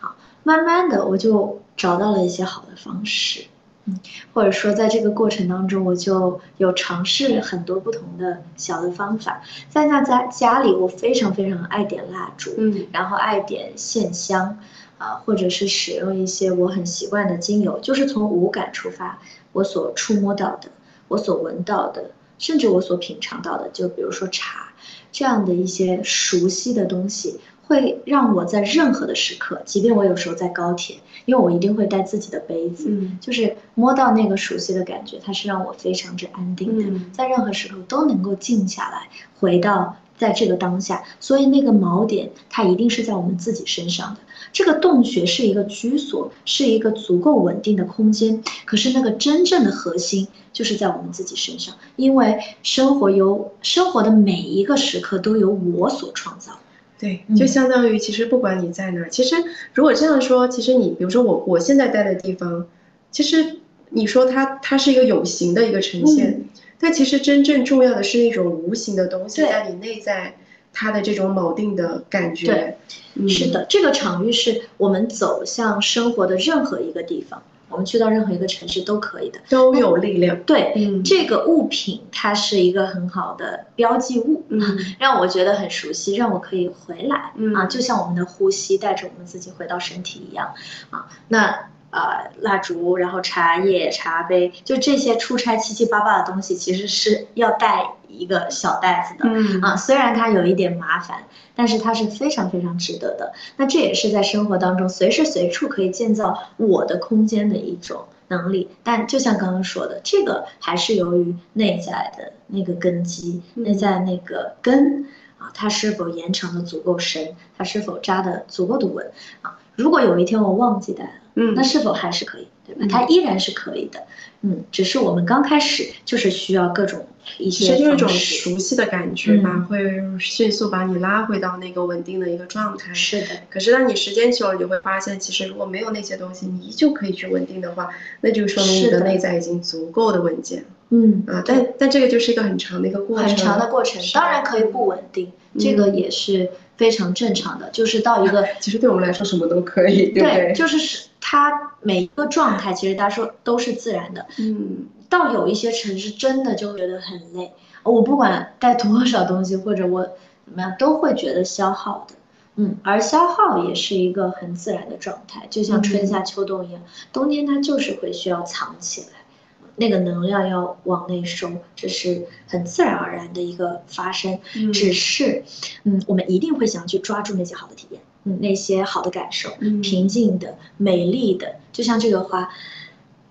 好，慢慢的我就找到了一些好的方式，嗯，或者说在这个过程当中，我就有尝试很多不同的小的方法。在那家家里，我非常非常爱点蜡烛，
嗯，
然后爱点线香，啊，或者是使用一些我很习惯的精油，就是从五感出发，我所触摸到的，我所闻到的。甚至我所品尝到的，就比如说茶，这样的一些熟悉的东西，会让我在任何的时刻，即便我有时候在高铁，因为我一定会带自己的杯子，
嗯，
就是摸到那个熟悉的感觉，它是让我非常之安定的，
嗯
在任何时候都能够静下来，回到在这个当下。所以那个锚点，它一定是在我们自己身上的。这个洞穴是一个居所，是一个足够稳定的空间。可是那个真正的核心就是在我们自己身上，因为生活由生活的每一个时刻都由我所创造。
对，
嗯
就相当于其实不管你在哪儿，其实如果这样说，其实你比如说我我现在待的地方，其实你说它它是一个有形的一个呈现，但其实真正重要的是那种无形的东西
对
在你内在它的这种锚定的感觉。
对
嗯
是，的，这个场域是我们走向生活的任何一个地方，我们去到任何一个城市都可以的。
都有力量。
对，
嗯
这个物品它是一个很好的标记物，
嗯
让我觉得很熟悉，让我可以回来、
嗯
啊，就像我们的呼吸带着我们自己回到身体一样啊。那呃，蜡烛，然后茶叶、茶杯，就这些出差七七八八的东西，其实是要带一个小袋子的。
嗯
啊，虽然它有一点麻烦，但是它是非常非常值得的。那这也是在生活当中随时随处可以建造我的空间的一种能力。但就像刚刚说的，这个还是由于内在的那个根基，内在那个根啊，它是否延长的足够深，它是否扎的足够的稳啊？如果有一天我忘记带了，
嗯
那是否还是可以，对吧
嗯？
它依然是可以的。嗯，只是我们刚开始就是需要各种一些
其实就是一种熟悉的感觉吧，
嗯
会迅速把你拉回到那个稳定的一个状态。
是的。
可是当你时间久了，你会发现，其实如果没有那些东西，你依旧可以去稳定的话，那就说明你
的
的内在已经足够的稳健
嗯
啊。但但这个就是一个很长的一个过程，
很长的过程，当然可以不稳定，这个也是非常正常的。就是到一个
其实对我们来说什么都可以，对不对？
就是是它每一个状态，其实大家说都是自然的。
嗯
到有一些城市真的就觉得很累，我不管带多少东西或者我怎么样，都会觉得消耗的。嗯，而消耗也是一个很自然的状态，就像春夏秋冬一样，冬天它就是会需要藏起来。那个能量要往内收，这是很自然而然的一个发生。
嗯
只是，嗯，我们一定会想去抓住那些好的体验，嗯，那些好的感受，
嗯
平静的、美丽的，就像这个花，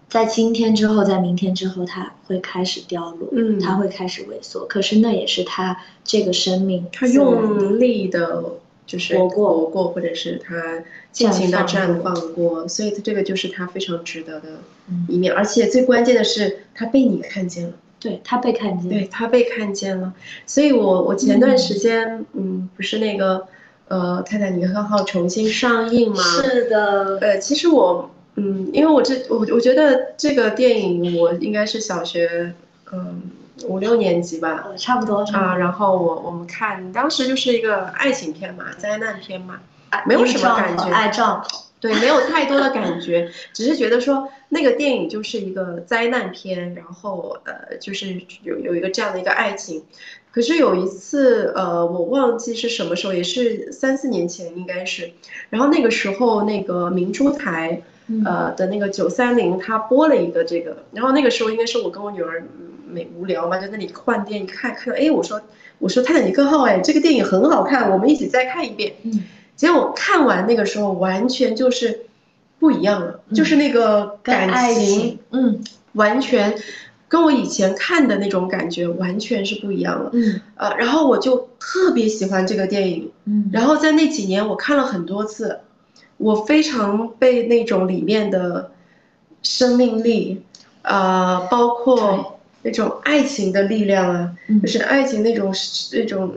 在今天之后，在明天之后，它会开始凋落，
嗯
它会开始萎缩。可是那也是它这个生命
他
自然的
用力的，就是
活过
活过，或者是它尽情的
绽
绽
放
放过，所以这个就是它非常值得的
嗯
一面。而且最关键的是，它被你看见了。
对它被看见，
对他被看见了，所以我我前段时间，嗯，不是那个，呃，《泰坦尼克号》重新上映吗？
是的，
呃，其实我，嗯，因为我这我我觉得这个电影我应该是小学，嗯，五六年级吧，
呃差不多
啊，
多。
然后我我们看，当时就是一个爱情片嘛，灾难片嘛，
啊
没有什么感觉。
爱撞口，
对，没有太多的感觉，只是觉得说那个电影就是一个灾难片，然后呃，就是有有一个这样的一个爱情。可是有一次，呃，我忘记是什么时候，也是三四年前应该是，然后那个时候那个明珠台，
嗯
呃的那个九三零，他播了一个这个，然后那个时候应该是我跟我女儿嗯没无聊嘛，在那里换电影看，看到哎，我说我说泰坦尼克号，哎，这个电影很好看，我们一起再看一遍。
嗯，
结果看完那个时候，完全就是不一样了，
嗯
就是那个感情
情，嗯
完全跟我以前看的那种感觉完全是不一样了。
嗯
呃，然后我就特别喜欢这个电影，
嗯，
然后在那几年我看了很多次，我非常被那种里面的生命力，呃，包括那种爱情的力量啊，
嗯
就是爱情那种那种，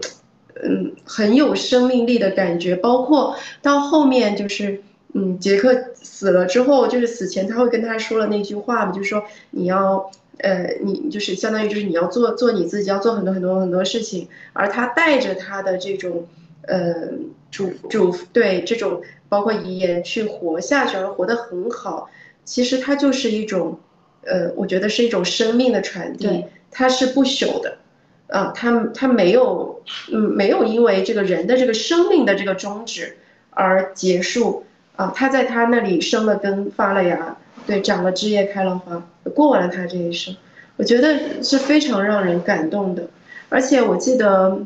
嗯，很有生命力的感觉。包括到后面就是，嗯，杰克死了之后，就是死前他会跟他说了那句话嘛，就是说你要，呃，你就是相当于就是你要做做你自己，要做很多很多很多事情。而他带着他的这种，呃，嘱嘱对这种包括遗言去活下去，而活得很好。其实它就是一种，呃，我觉得是一种生命的传递
对，
它是不朽的，啊，它它没有，嗯，没有因为这个人的这个生命的这个终止而结束，啊，他在他那里生了根，发了芽，对，长了枝叶，开了花，过完了他这一生，我觉得是非常让人感动的，而且我记得。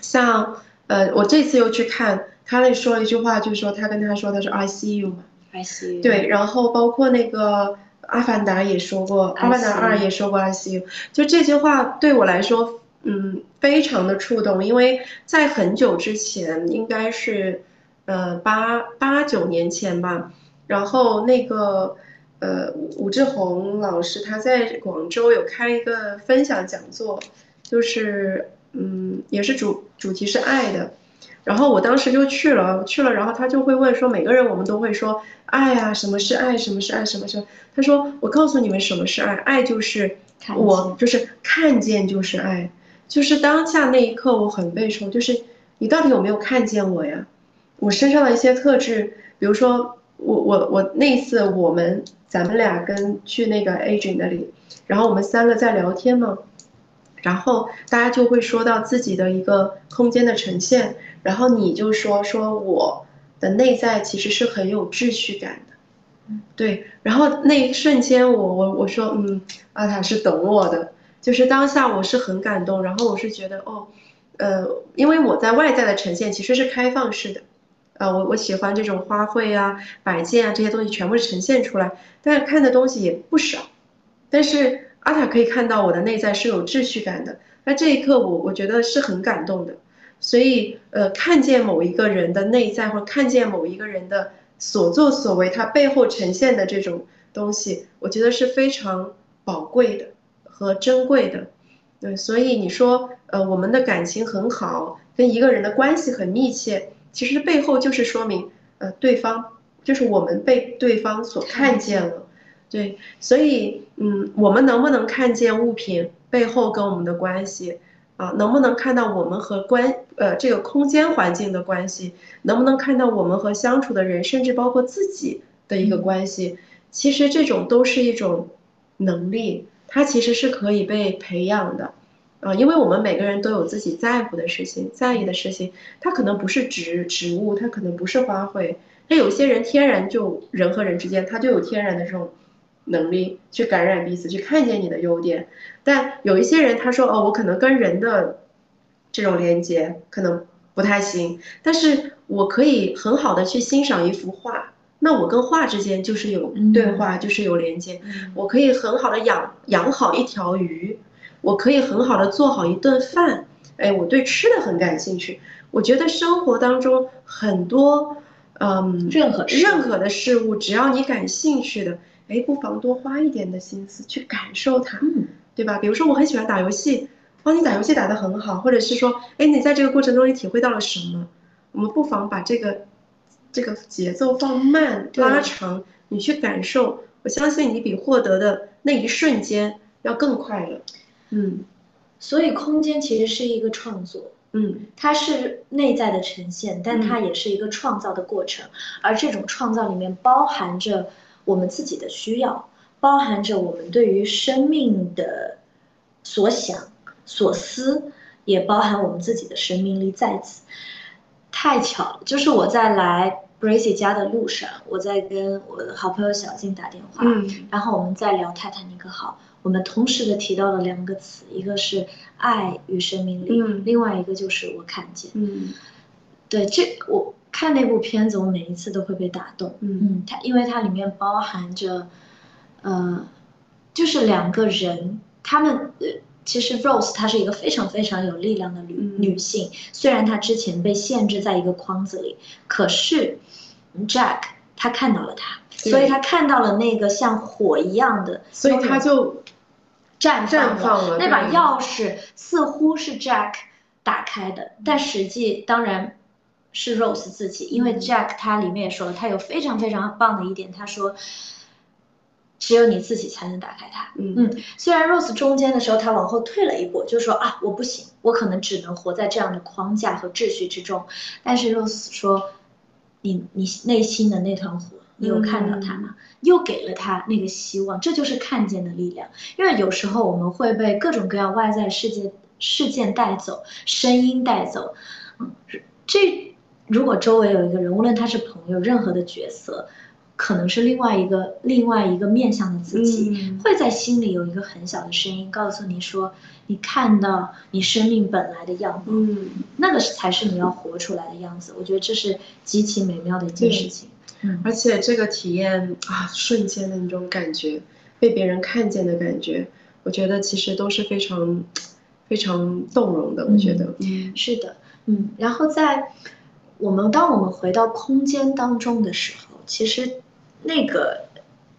像呃，我这次又去看，卡莉说了一句话，就是说他跟他说他是 I see you 嘛
，I see you。
对，然后包括那个阿凡达也说过，阿凡达二也说过 I see you，就这句话对我来说，嗯，非常的触动，因为在很久之前，应该是呃八八九年前吧，然后那个。呃，武志红老师他在广州有开一个分享讲座，就是嗯，也是主主题是爱的，然后我当时就去了，去了，然后他就会问说，每个人我们都会说爱啊，什么是爱，什么是爱，什么是？他说我告诉你们什么是爱，爱就是我就是看见就是爱，就是当下那一刻我很被受，就是你到底有没有看见我呀？我身上的一些特质，比如说我我我那次我们。咱们俩跟去那个 agent 那里，然后我们三个在聊天嘛，然后大家就会说到自己的一个空间的呈现，然后你就说说我的内在其实是很有秩序感的，对，然后那一瞬间我我我说嗯，阿塔是懂我的，就是当下我是很感动，然后我是觉得哦，呃，因为我在外在的呈现其实是开放式的。啊，我我喜欢这种花卉啊、摆件啊这些东西全部呈现出来，但是看的东西也不少，但是阿塔可以看到我的内在是有秩序感的，那这一刻我我觉得是很感动的，所以呃，看见某一个人的内在或者看见某一个人的所作所为，他背后呈现的这种东西，我觉得是非常宝贵的和珍贵的，对，所以你说呃，我们的感情很好，跟一个人的关系很密切。其实背后就是说明，呃，对方就是我们被对方所看见了，对，所以，嗯，我们能不能看见物品背后跟我们的关系啊？能不能看到我们和关呃这个空间环境的关系？能不能看到我们和相处的人，甚至包括自己的一个关系？其实这种都是一种能力，它其实是可以被培养的。啊，因为我们每个人都有自己在乎的事情，在意的事情，它可能不是植植物，它可能不是花卉，那有些人天然就人和人之间，他就有天然的这种能力去感染彼此，去看见你的优点。但有一些人他说哦，我可能跟人的这种连接可能不太行，但是我可以很好的去欣赏一幅画，那我跟画之间就是有对话，就是有连接。我可以很好的养养好一条鱼。我可以很好的做好一顿饭，哎，我对吃的很感兴趣。我觉得生活当中很多，嗯，
任何
任何的事物，只要你感兴趣的，哎，不妨多花一点的心思去感受它，对吧？比如说我很喜欢打游戏，哦，你打游戏打得很好，或者是说，哎，你在这个过程中你体会到了什么？我们不妨把这个这个节奏放慢拉长，你去感受，我相信你比获得的那一瞬间要更快乐。嗯，
所以空间其实是一个创作，
嗯，
它是内在的呈现，但它也是一个创造的过程，而这种创造里面包含着我们自己的需要，包含着我们对于生命的所想、所思，也包含我们自己的生命力在此。太巧了，就是我在来 Bracy 家的路上，我在跟我的好朋友小静打电话，
嗯，
然后我们在聊泰坦尼克号。我们同时的提到了两个词，一个是爱与生命力，另外一个就是我看见。
嗯，
对，这我看那部片子，我每一次都会被打动。嗯嗯，它因为它里面包含着，呃，就是两个人，他们呃，其实 Rose 她是一个非常非常有力量的女女性，虽然她之前被限制在一个框子里，可是 Jack 他看到了她，所以他看到了那个像火一样的，
所以他就。
绽
放
了那把钥匙似乎是 Jack 打开的，但实际当然是 Rose 自己，因为 Jack 他里面也说了，他有非常非常棒的一点，他说只有你自己才能打开它。嗯嗯，虽然 Rose 中间的时候他往后退了一步，就说啊我不行，我可能只能活在这样的框架和秩序之中，但是 Rose 说你你内心的那团火。你有看到他吗？又给了他那个希望，这就是看见的力量。因为有时候我们会被各种各样外在世界事件带走，声音带走。嗯，这如果周围有一个人，无论他是朋友，任何的角色，可能是另外一个另外一个面向的自己，会在心里有一个很小的声音告诉你说，你看到你生命本来的样子，那个才是你要活出来的样子。我觉得这是极其美妙的一件事情。
嗯，而且这个体验啊，瞬间的那种感觉，被别人看见的感觉，我觉得其实都是非常非常动容的。我觉得，
嗯，是的，嗯，然后在我们当我们回到空间当中的时候，其实。那个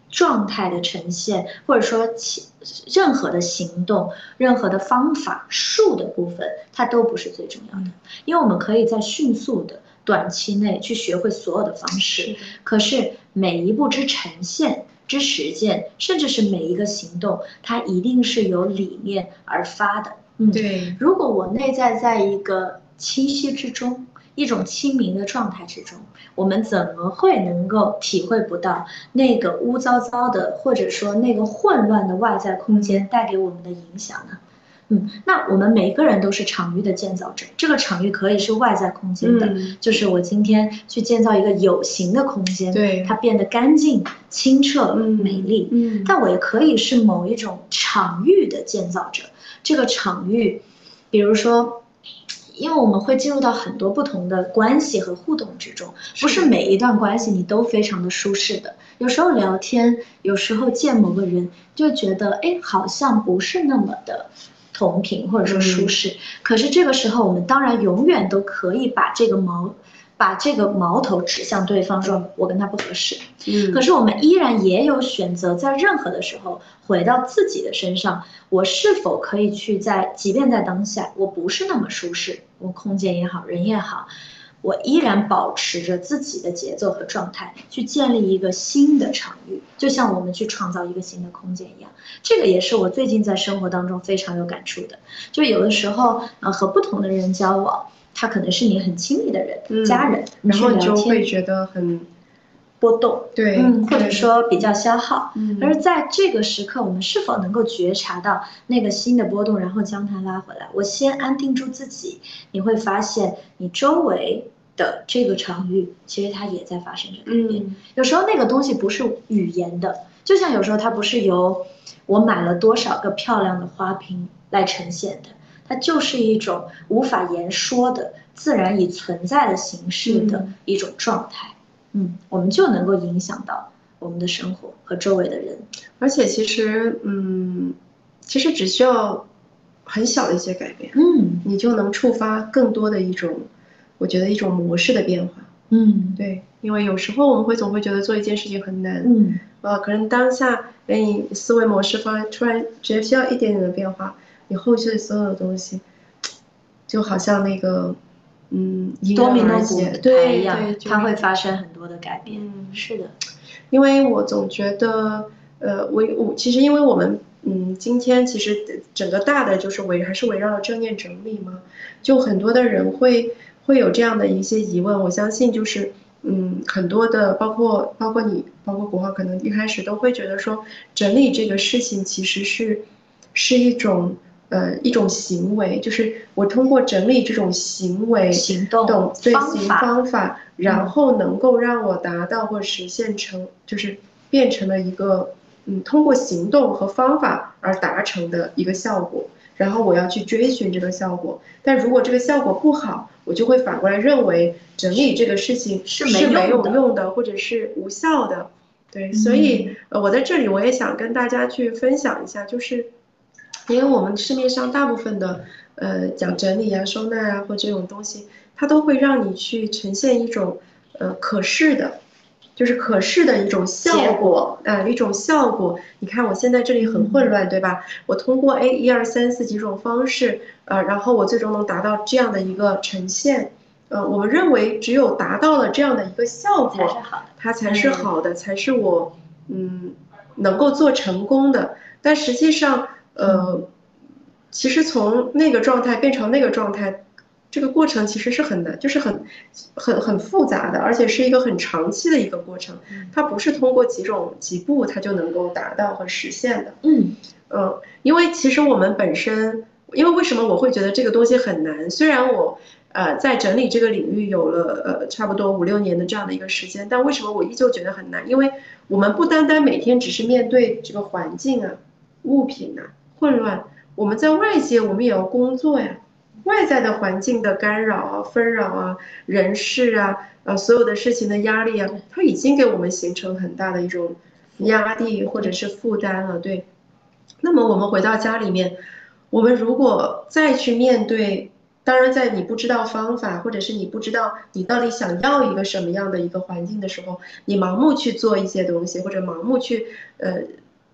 状态的呈现，或者说其任何的行动、任何的方法、术的部分，它都不是最重要的，因为我们可以在迅速的短期内去学会所有的方式。可是每一步之呈现、之实践，甚至是每一个行动，它一定是由理念而发的。
嗯，对。
如果我内在在一个清晰之中。一种清明的状态之中，我们怎么会能够体会不到那个污糟糟的，或者说那个混乱的外在空间带给我们的影响呢？嗯，那我们每个人都是场域的建造者，这个场域可以是外在空间的，就是我今天去建造一个有形的空间，
对，
它变得干净、清澈、美丽。嗯，但我也可以是某一种场域的建造者，这个场域，比如说。因为我们会进入到很多不同的关系和互动之中，不是每一段关系你都非常的舒适的。有时候聊天，有时候见某个人，就觉得哎，好像不是那么的同频或者说舒适。可是这个时候，我们当然永远都可以把这个矛。把这个矛头指向对方，说我跟他不合适。嗯，可是我们依然也有选择，在任何的时候回到自己的身上，我是否可以去在，即便在当下我不是那么舒适，我空间也好，人也好，我依然保持着自己的节奏和状态，去建立一个新的场域，就像我们去创造一个新的空间一样。这个也是我最近在生活当中非常有感触的，就有的时候呃和不同的人交往。他可能是你很亲密的人，家人，
然后你就会觉得很
波动，
对，
嗯，或者说比较消耗。嗯，而在这个时刻，我们是否能够觉察到那个新的波动，然后将它拉回来？我先安定住自己，你会发现你周围的这个场域，其实它也在发生着改变。有时候那个东西不是语言的，就像有时候它不是由我买了多少个漂亮的花瓶来呈现的。它就是一种无法言说的自然以存在的形式的一种状态，嗯，我们就能够影响到我们的生活和周围的人，
而且其实，嗯，其实只需要很小的一些改变，
嗯，
你就能触发更多的一种，我觉得一种模式的变化，
嗯，
对，因为有时候我们会总会觉得做一件事情很难，
嗯，
呃，可能当下哎你思维模式方突然只需要一点点的变化。你后续的所有的东西，就好像那个，嗯，
多米诺骨
牌
一样，它会发生很多的改变。嗯，是的，
因为我总觉得，呃，我我其实因为我们，嗯，今天其实整个大的就是围还是围绕着正念整理嘛，就很多的人会会有这样的一些疑问。我相信就是，嗯，很多的包括包括你，包括国浩，可能一开始都会觉得说，整理这个事情其实是是一种。呃，一种行为，就是我通过整理这种行为、
行动、
对行方法，然后能够让我达到或实现成，就是变成了一个，嗯，通过行动和方法而达成的一个效果。然后我要去追寻这个效果，但如果这个效果不好，我就会反过来认为整理这个事情是没有用的，或者是无效的。对，所以呃，我在这里我也想跟大家去分享一下，就是。因为我们市面上大部分的，呃，讲整理啊、收纳啊或这种东西，它都会让你去呈现一种，呃，可视的，就是可视的一种效果啊，一种效果。你看我现在这里很混乱，对吧？我通过 A 一二三四几种方式，呃，然后我最终能达到这样的一个呈现。呃，我们认为只有达到了这样的一个效果，它才是好的，才是我嗯能够做成功的。但实际上。呃，其实从那个状态变成那个状态，这个过程其实是很难，就是很很很复杂的，而且是一个很长期的一个过程。它不是通过几种几步它就能够达到和实现的。
嗯
嗯，因为其实我们本身，因为为什么我会觉得这个东西很难？虽然我呃，在整理这个领域有了呃差不多五六年的这样的一个时间，但为什么我依旧觉得很难？因为我们不单单每天只是面对这个环境啊、物品啊、混乱，我们在外界我们也要工作呀。外在的环境的干扰啊、纷扰啊、人事啊、呃所有的事情的压力啊，它已经给我们形成很大的一种压力或者是负担了。对，那么我们回到家里面，我们如果再去面对。当然，在你不知道方法，或者是你不知道你到底想要一个什么样的一个环境的时候，你盲目去做一些东西，或者盲目去呃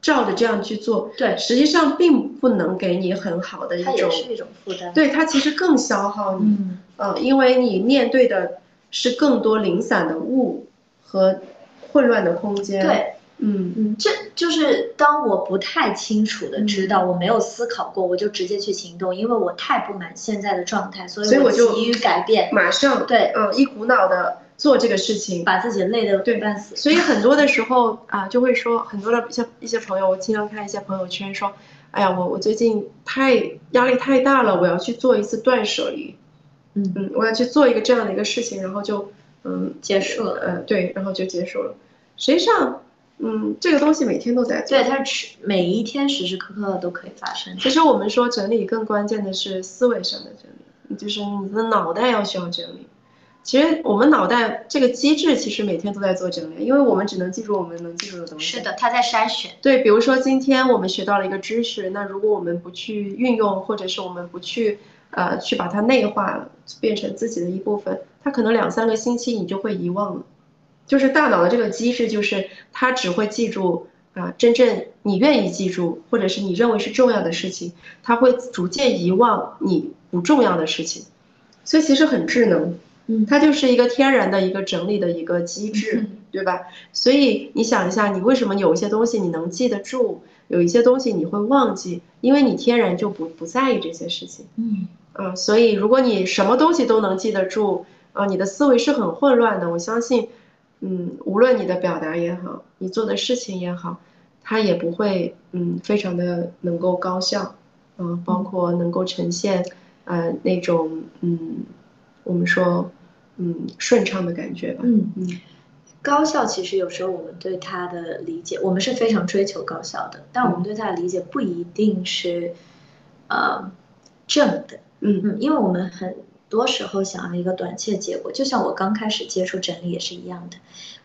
照着这样去做，
对，
实际上并不能给你很好的一种，它
也是一种负担，
对，它其实更消耗你，呃，因为你面对的是更多零散的物和混乱的空间，
对。嗯。嗯，这就是当我不太清楚的知道，我没有思考过，我就直接去行动，因为我太不满现在的状态，所以我急于改变，
马上
对，
嗯，一股脑的做这个事情，
把自己累得
对
半死。
所以很多的时候啊，就会说很多的像一些朋友，我经常看一些朋友圈说，哎呀，我我最近太压力太大了，我要去做一次断舍离，嗯嗯，我要去做一个这样的一个事情，然后就嗯
结束了，
呃对，然后就结束了。实际上。嗯，这个东西每天都在做，
对，它是每一天时时刻刻都可以发生。
其实我们说整理，更关键的是思维上的整理，就是你的脑袋要需要整理。其实我们脑袋这个机制，其实每天都在做整理，因为我们只能记住我们能记住的东西。
是的，它在筛选。
对，比如说今天我们学到了一个知识，那如果我们不去运用，或者是我们不去呃去把它内化，变成自己的一部分，它可能两三个星期你就会遗忘了。就是大脑的这个机制，就是它只会记住啊，真正你愿意记住，或者是你认为是重要的事情，它会逐渐遗忘你不重要的事情，所以其实很智能，
嗯，
它就是一个天然的一个整理的一个机制，对吧？所以你想一下，你为什么有一些东西你能记得住，有一些东西你会忘记，因为你天然就不不在意这些事情，
嗯，
啊，所以如果你什么东西都能记得住，啊，你的思维是很混乱的，我相信。嗯，无论你的表达也好，你做的事情也好，它也不会嗯非常的能够高效，嗯，包括能够呈现呃那种嗯我们说嗯顺畅的感觉吧。
嗯嗯，高效其实有时候我们对它的理解，我们是非常追求高效的，但我们对它的理解不一定是呃正的。
嗯
嗯，因为我们很。多时候想要一个短期的结果，就像我刚开始接触整理也是一样的，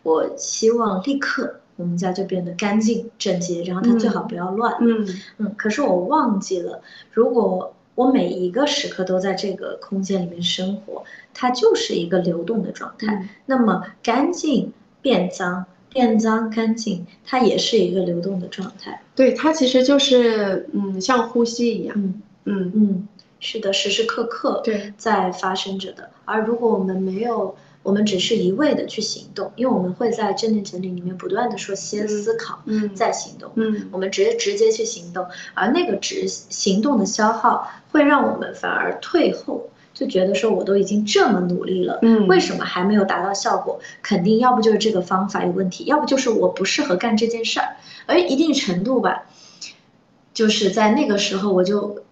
我希望立刻我们家就变得干净整洁，然后它最好不要乱。
嗯
嗯。可是我忘记了，如果我每一个时刻都在这个空间里面生活，它就是一个流动的状态。那么干净变脏，变脏干净，它也是一个流动的状态。
对，它其实就是嗯，像呼吸一样。
嗯
嗯
嗯。是的，时时刻刻对在发生着的。而如果我们没有，我们只是一味的去行动，因为我们会在正念整理里面不断的说先思考，
嗯，
再行动，
嗯，
我们直接直接去行动，而那个直行动的消耗会让我们反而退后，就觉得说我都已经这么努力了，
嗯，
为什么还没有达到效果？肯定要不就是这个方法有问题，要不就是我不适合干这件事儿。而一定程度吧，就是在那个时候我就。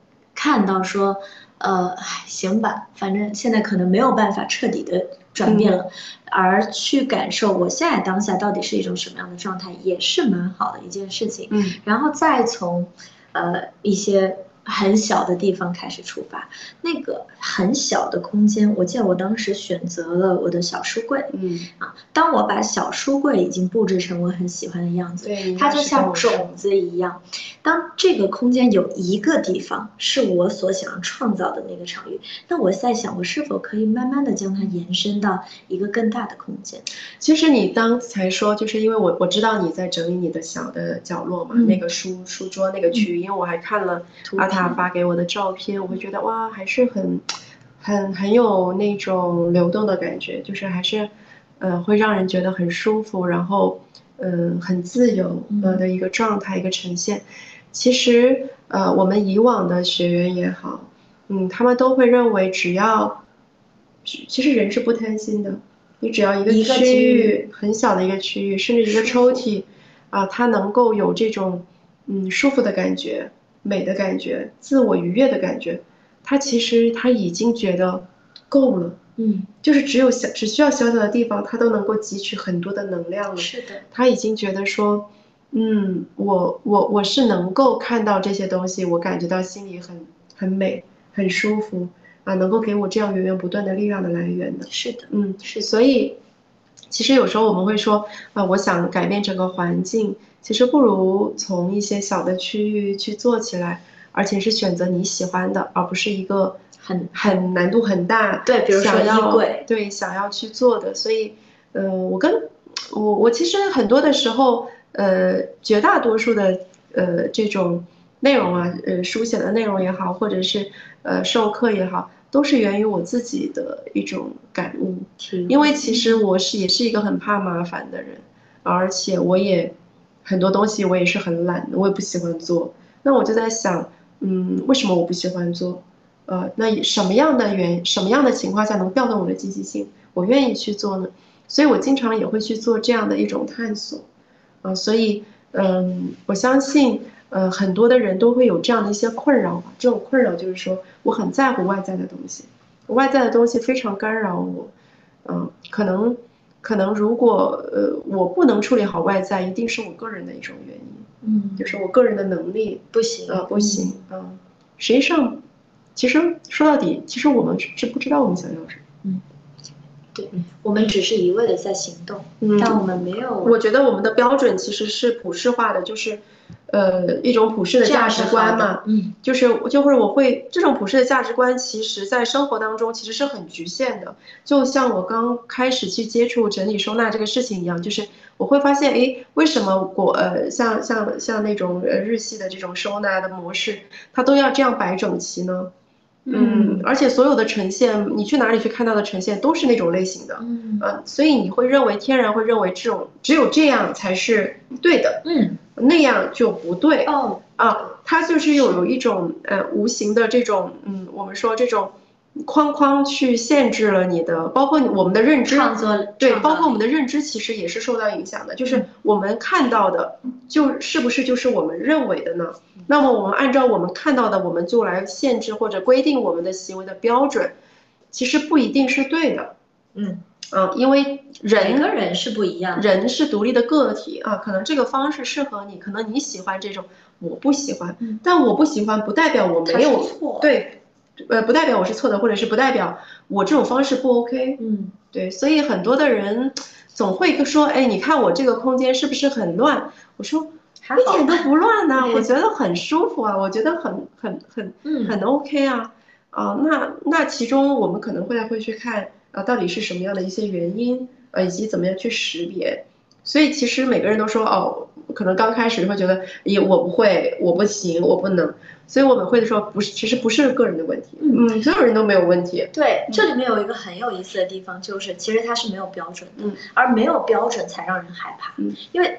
看到说，呃，行吧，反正现在可能没有办法彻底的转变了，而去感受我现在当下到底是一种什么样的状态，也是蛮好的一件事情。
嗯，
然后再从，呃，一些。很小的地方开始出发，那个很小的空间，我记得我当时选择了我的小书柜。
嗯
啊，当我把小书柜已经布置成我很喜欢的样子，
对，
它就像种子一样。当这个空间有一个地方是我所想要创造的那个场域，那我在想，我是否可以慢慢的将它延伸到一个更大的空间？
其实你刚才说，就是因为我我知道你在整理你的小的角落嘛，那个书书桌那个区域，因为我还看了阿塔。他发给我的照片，我会觉得哇，还是很，很很有那种流动的感觉，就是还是，呃，会让人觉得很舒服，然后，嗯，很自由呃的一个状态，一个呈现。其实，呃，我们以往的学员也好，嗯，他们都会认为，只要，其实人是不贪心的，你只要一个区域很小的一个区域，甚至一个抽屉，啊，它能够有这种，嗯，舒服的感觉。美的感觉，自我愉悦的感觉，他其实他已经觉得够了。嗯，就是只有小只需要小小的地方，他都能够汲取很多的能量了。
是的，
他已经觉得说，嗯，我我我是能够看到这些东西，我感觉到心里很很美，很舒服啊，能够给我这样源源不断的力量的来源的。
是的，
嗯，是。所以，其实有时候我们会说，啊，我想改变整个环境，其实不如从一些小的区域去做起来，而且是选择你喜欢的，而不是一个。很很难度很大，
对，比如说衣柜，
对，想要去做的，所以，呃，我跟我我其实很多的时候，呃，绝大多数的呃这种内容啊，呃，书写的内容也好，或者是呃授课也好，都是源于我自己的一种感悟，因为其实我是也是一个很怕麻烦的人，而且我也很多东西我也是很懒的，我也不喜欢做，那我就在想，嗯，为什么我不喜欢做？呃，那什么样的原什么样的情况下能调动我的积极性，我愿意去做呢？所以我经常也会去做这样的一种探索，啊，所以嗯，我相信呃很多的人都会有这样的一些困扰吧。这种困扰就是说，我很在乎外在的东西，外在的东西非常干扰我，嗯，可能可能如果呃我不能处理好外在，一定是我个人的一种原因，嗯，就是我个人的能力
不行，
呃，不行，嗯，实际上。其实说到底，其实我们是不知道我们想要什么。嗯，
对，我们只是一味的在行动，但我们没有。
我觉得我们的标准其实是普世化的，就是，呃，一种普世的价值观嘛。嗯，就是就会我会这种普世的价值观，其实在生活当中其实是很局限的。就像我刚开始去接触整理收纳这个事情一样，就是我会发现，哎，为什么我呃像像像那种呃日系的这种收纳的模式，它都要这样摆整齐呢？嗯，而且所有的呈现，你去哪里去看到的呈现都是那种类型的，嗯，所以你会认为天然会认为这种只有这样才是对的，嗯，那样就不对，哦，啊，它就是有有一种呃无形的这种，嗯，我们说这种。框框去限制了你的，包括我们的认知，对，包括我们的认知其实也是受到影响的。就是我们看到的，就是不是就是我们认为的呢？那么我们按照我们看到的，我们就来限制或者规定我们的行为的标准，其实不一定是对的。嗯嗯，因为人
每个人是不一样，
人是独立的个体啊，可能这个方式适合你，可能你喜欢这种，我不喜欢，但我不喜欢不代表我没有
错，
对。呃，不代表我是错的，或者是不代表我这种方式不 OK。嗯，对，所以很多的人总会说，哎，你看我这个空间是不是很乱？我说一点都不乱呐，我觉得很舒服啊，我觉得很很很很 OK 啊。啊，那那其中我们可能会会去看啊，到底是什么样的一些原因，呃，以及怎么样去识别。所以其实每个人都说，哦，可能刚开始会觉得，咦，我不会，我不行，我不能。所以我们会说，不是，其实不是个人的问题，嗯，所有人都没有问题。
对，这里面有一个很有意思的地方，就是其实它是没有标准的，而没有标准才让人害怕。嗯，因为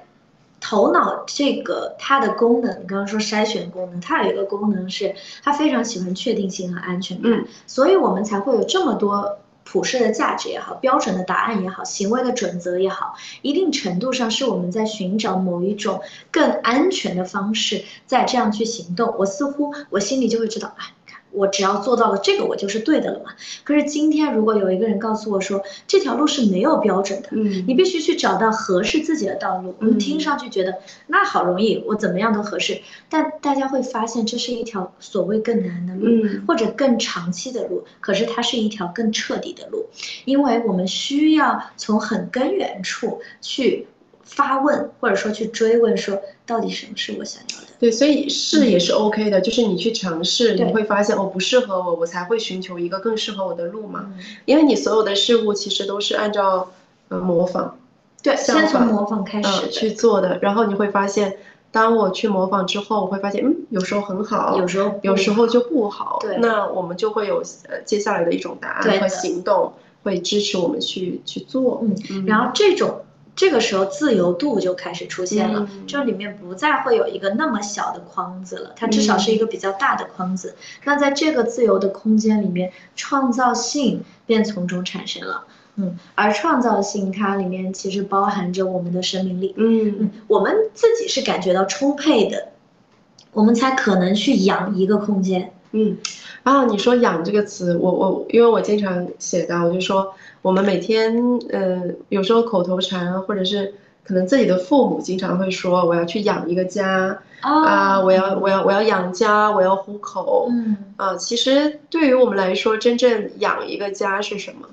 头脑这个它的功能，你刚刚说筛选功能，它有一个功能是它非常喜欢确定性和安全感，所以我们才会有这么多。普世的价值也好，标准的答案也好，行为的准则也好，一定程度上是我们在寻找某一种更安全的方式，在这样去行动。我似乎我心里就会知道，哎。我只要做到了这个，我就是对的了嘛。可是今天，如果有一个人告诉我说这条路是没有标准的，嗯，你必须去找到合适自己的道路。我们，听上去觉得那好容易，我怎么样都合适。但大家会发现，这是一条所谓更难的路，或者更长期的路。可是它是一条更彻底的路，因为我们需要从很根源处去。发问或者说去追问，说到底什么是我想要的？
对，所以试也是 OK 的，就是你去尝试，你会发现哦不适合我，我才会寻求一个更适合我的路嘛。因为你所有的事物其实都是按照呃模仿，
对，先从模仿开始
去做的，然后你会发现，当我去模仿之后，我会发现嗯有时候很好，
有时候
有时候就不好，对，那我们就会有呃接下来的一种答案和行动会支持我们去去做，
嗯，然后这种。这个时候自由度就开始出现了，这里面不再会有一个那么小的框子了，它至少是一个比较大的框子。那在这个自由的空间里面，创造性便从中产生了。嗯，而创造性它里面其实包含着我们的生命力。嗯，我们自己是感觉到充沛的，我们才可能去养一个空间。
嗯，然后你说“养”这个词，我我因为我经常写到，我就说我们每天呃有时候口头禅，或者是可能自己的父母经常会说我要去养一个家啊，我要我要我要养家，我要糊口。嗯啊，其实对于我们来说，真正养一个家是什么？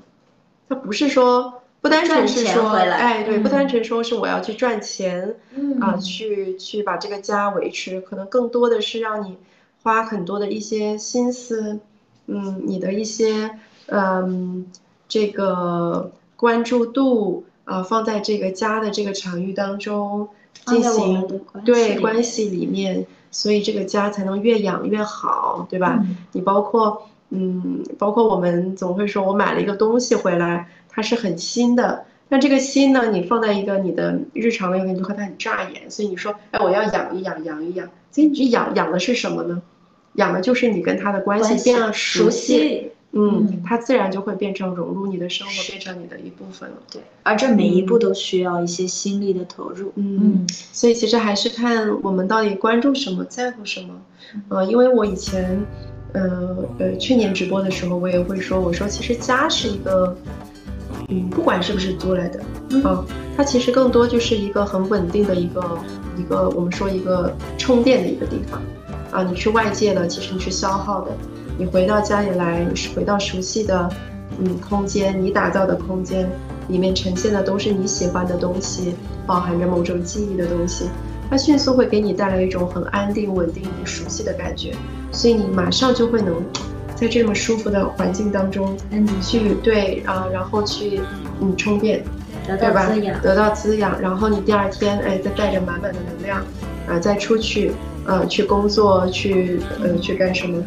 它不是说不单纯是说哎对，不单纯说是我要去赚钱嗯啊，去去把这个家维持，可能更多的是让你。花很多的一些心思，嗯，你的一些嗯这个关注度啊，放在这个家的这个场域当中进行对关系里面，所以这个家才能越养越好，对吧？你包括嗯，包括我们总会说，我买了一个东西回来，它是很新的，那这个新呢，你放在一个你的日常里面，就会它很扎眼，所以你说，哎，我要养一养，养一养，所以你去养养的是什么呢？养的就是你跟他的关系变了熟悉，嗯，它自然就会变成融入你的生活，变成你的一部分了。
对，而这每一步都需要一些心力的投入。
嗯，所以其实还是看我们到底关注什么，在乎什么。呃，因为我以前，呃呃，去年直播的时候，我也会说，我说其实家是一个，嗯，不管是不是租来的，嗯，它其实更多就是一个很稳定的一个一个我们说一个充电的一个地方。啊，你去外界了，其实你是消耗的。你回到家里来，你是回到熟悉的，嗯，空间，你打造的空间里面呈现的都是你喜欢的东西，包含着某种记忆的东西，它迅速会给你带来一种很安定、稳定、你熟悉的感觉，所以你马上就会能在这么舒服的环境当中，嗯，去对啊，然后去嗯充电，
对吧？
得到滋养，然后你第二天哎再带着满满的能量啊再出去。呃，去工作，去呃，去干什么？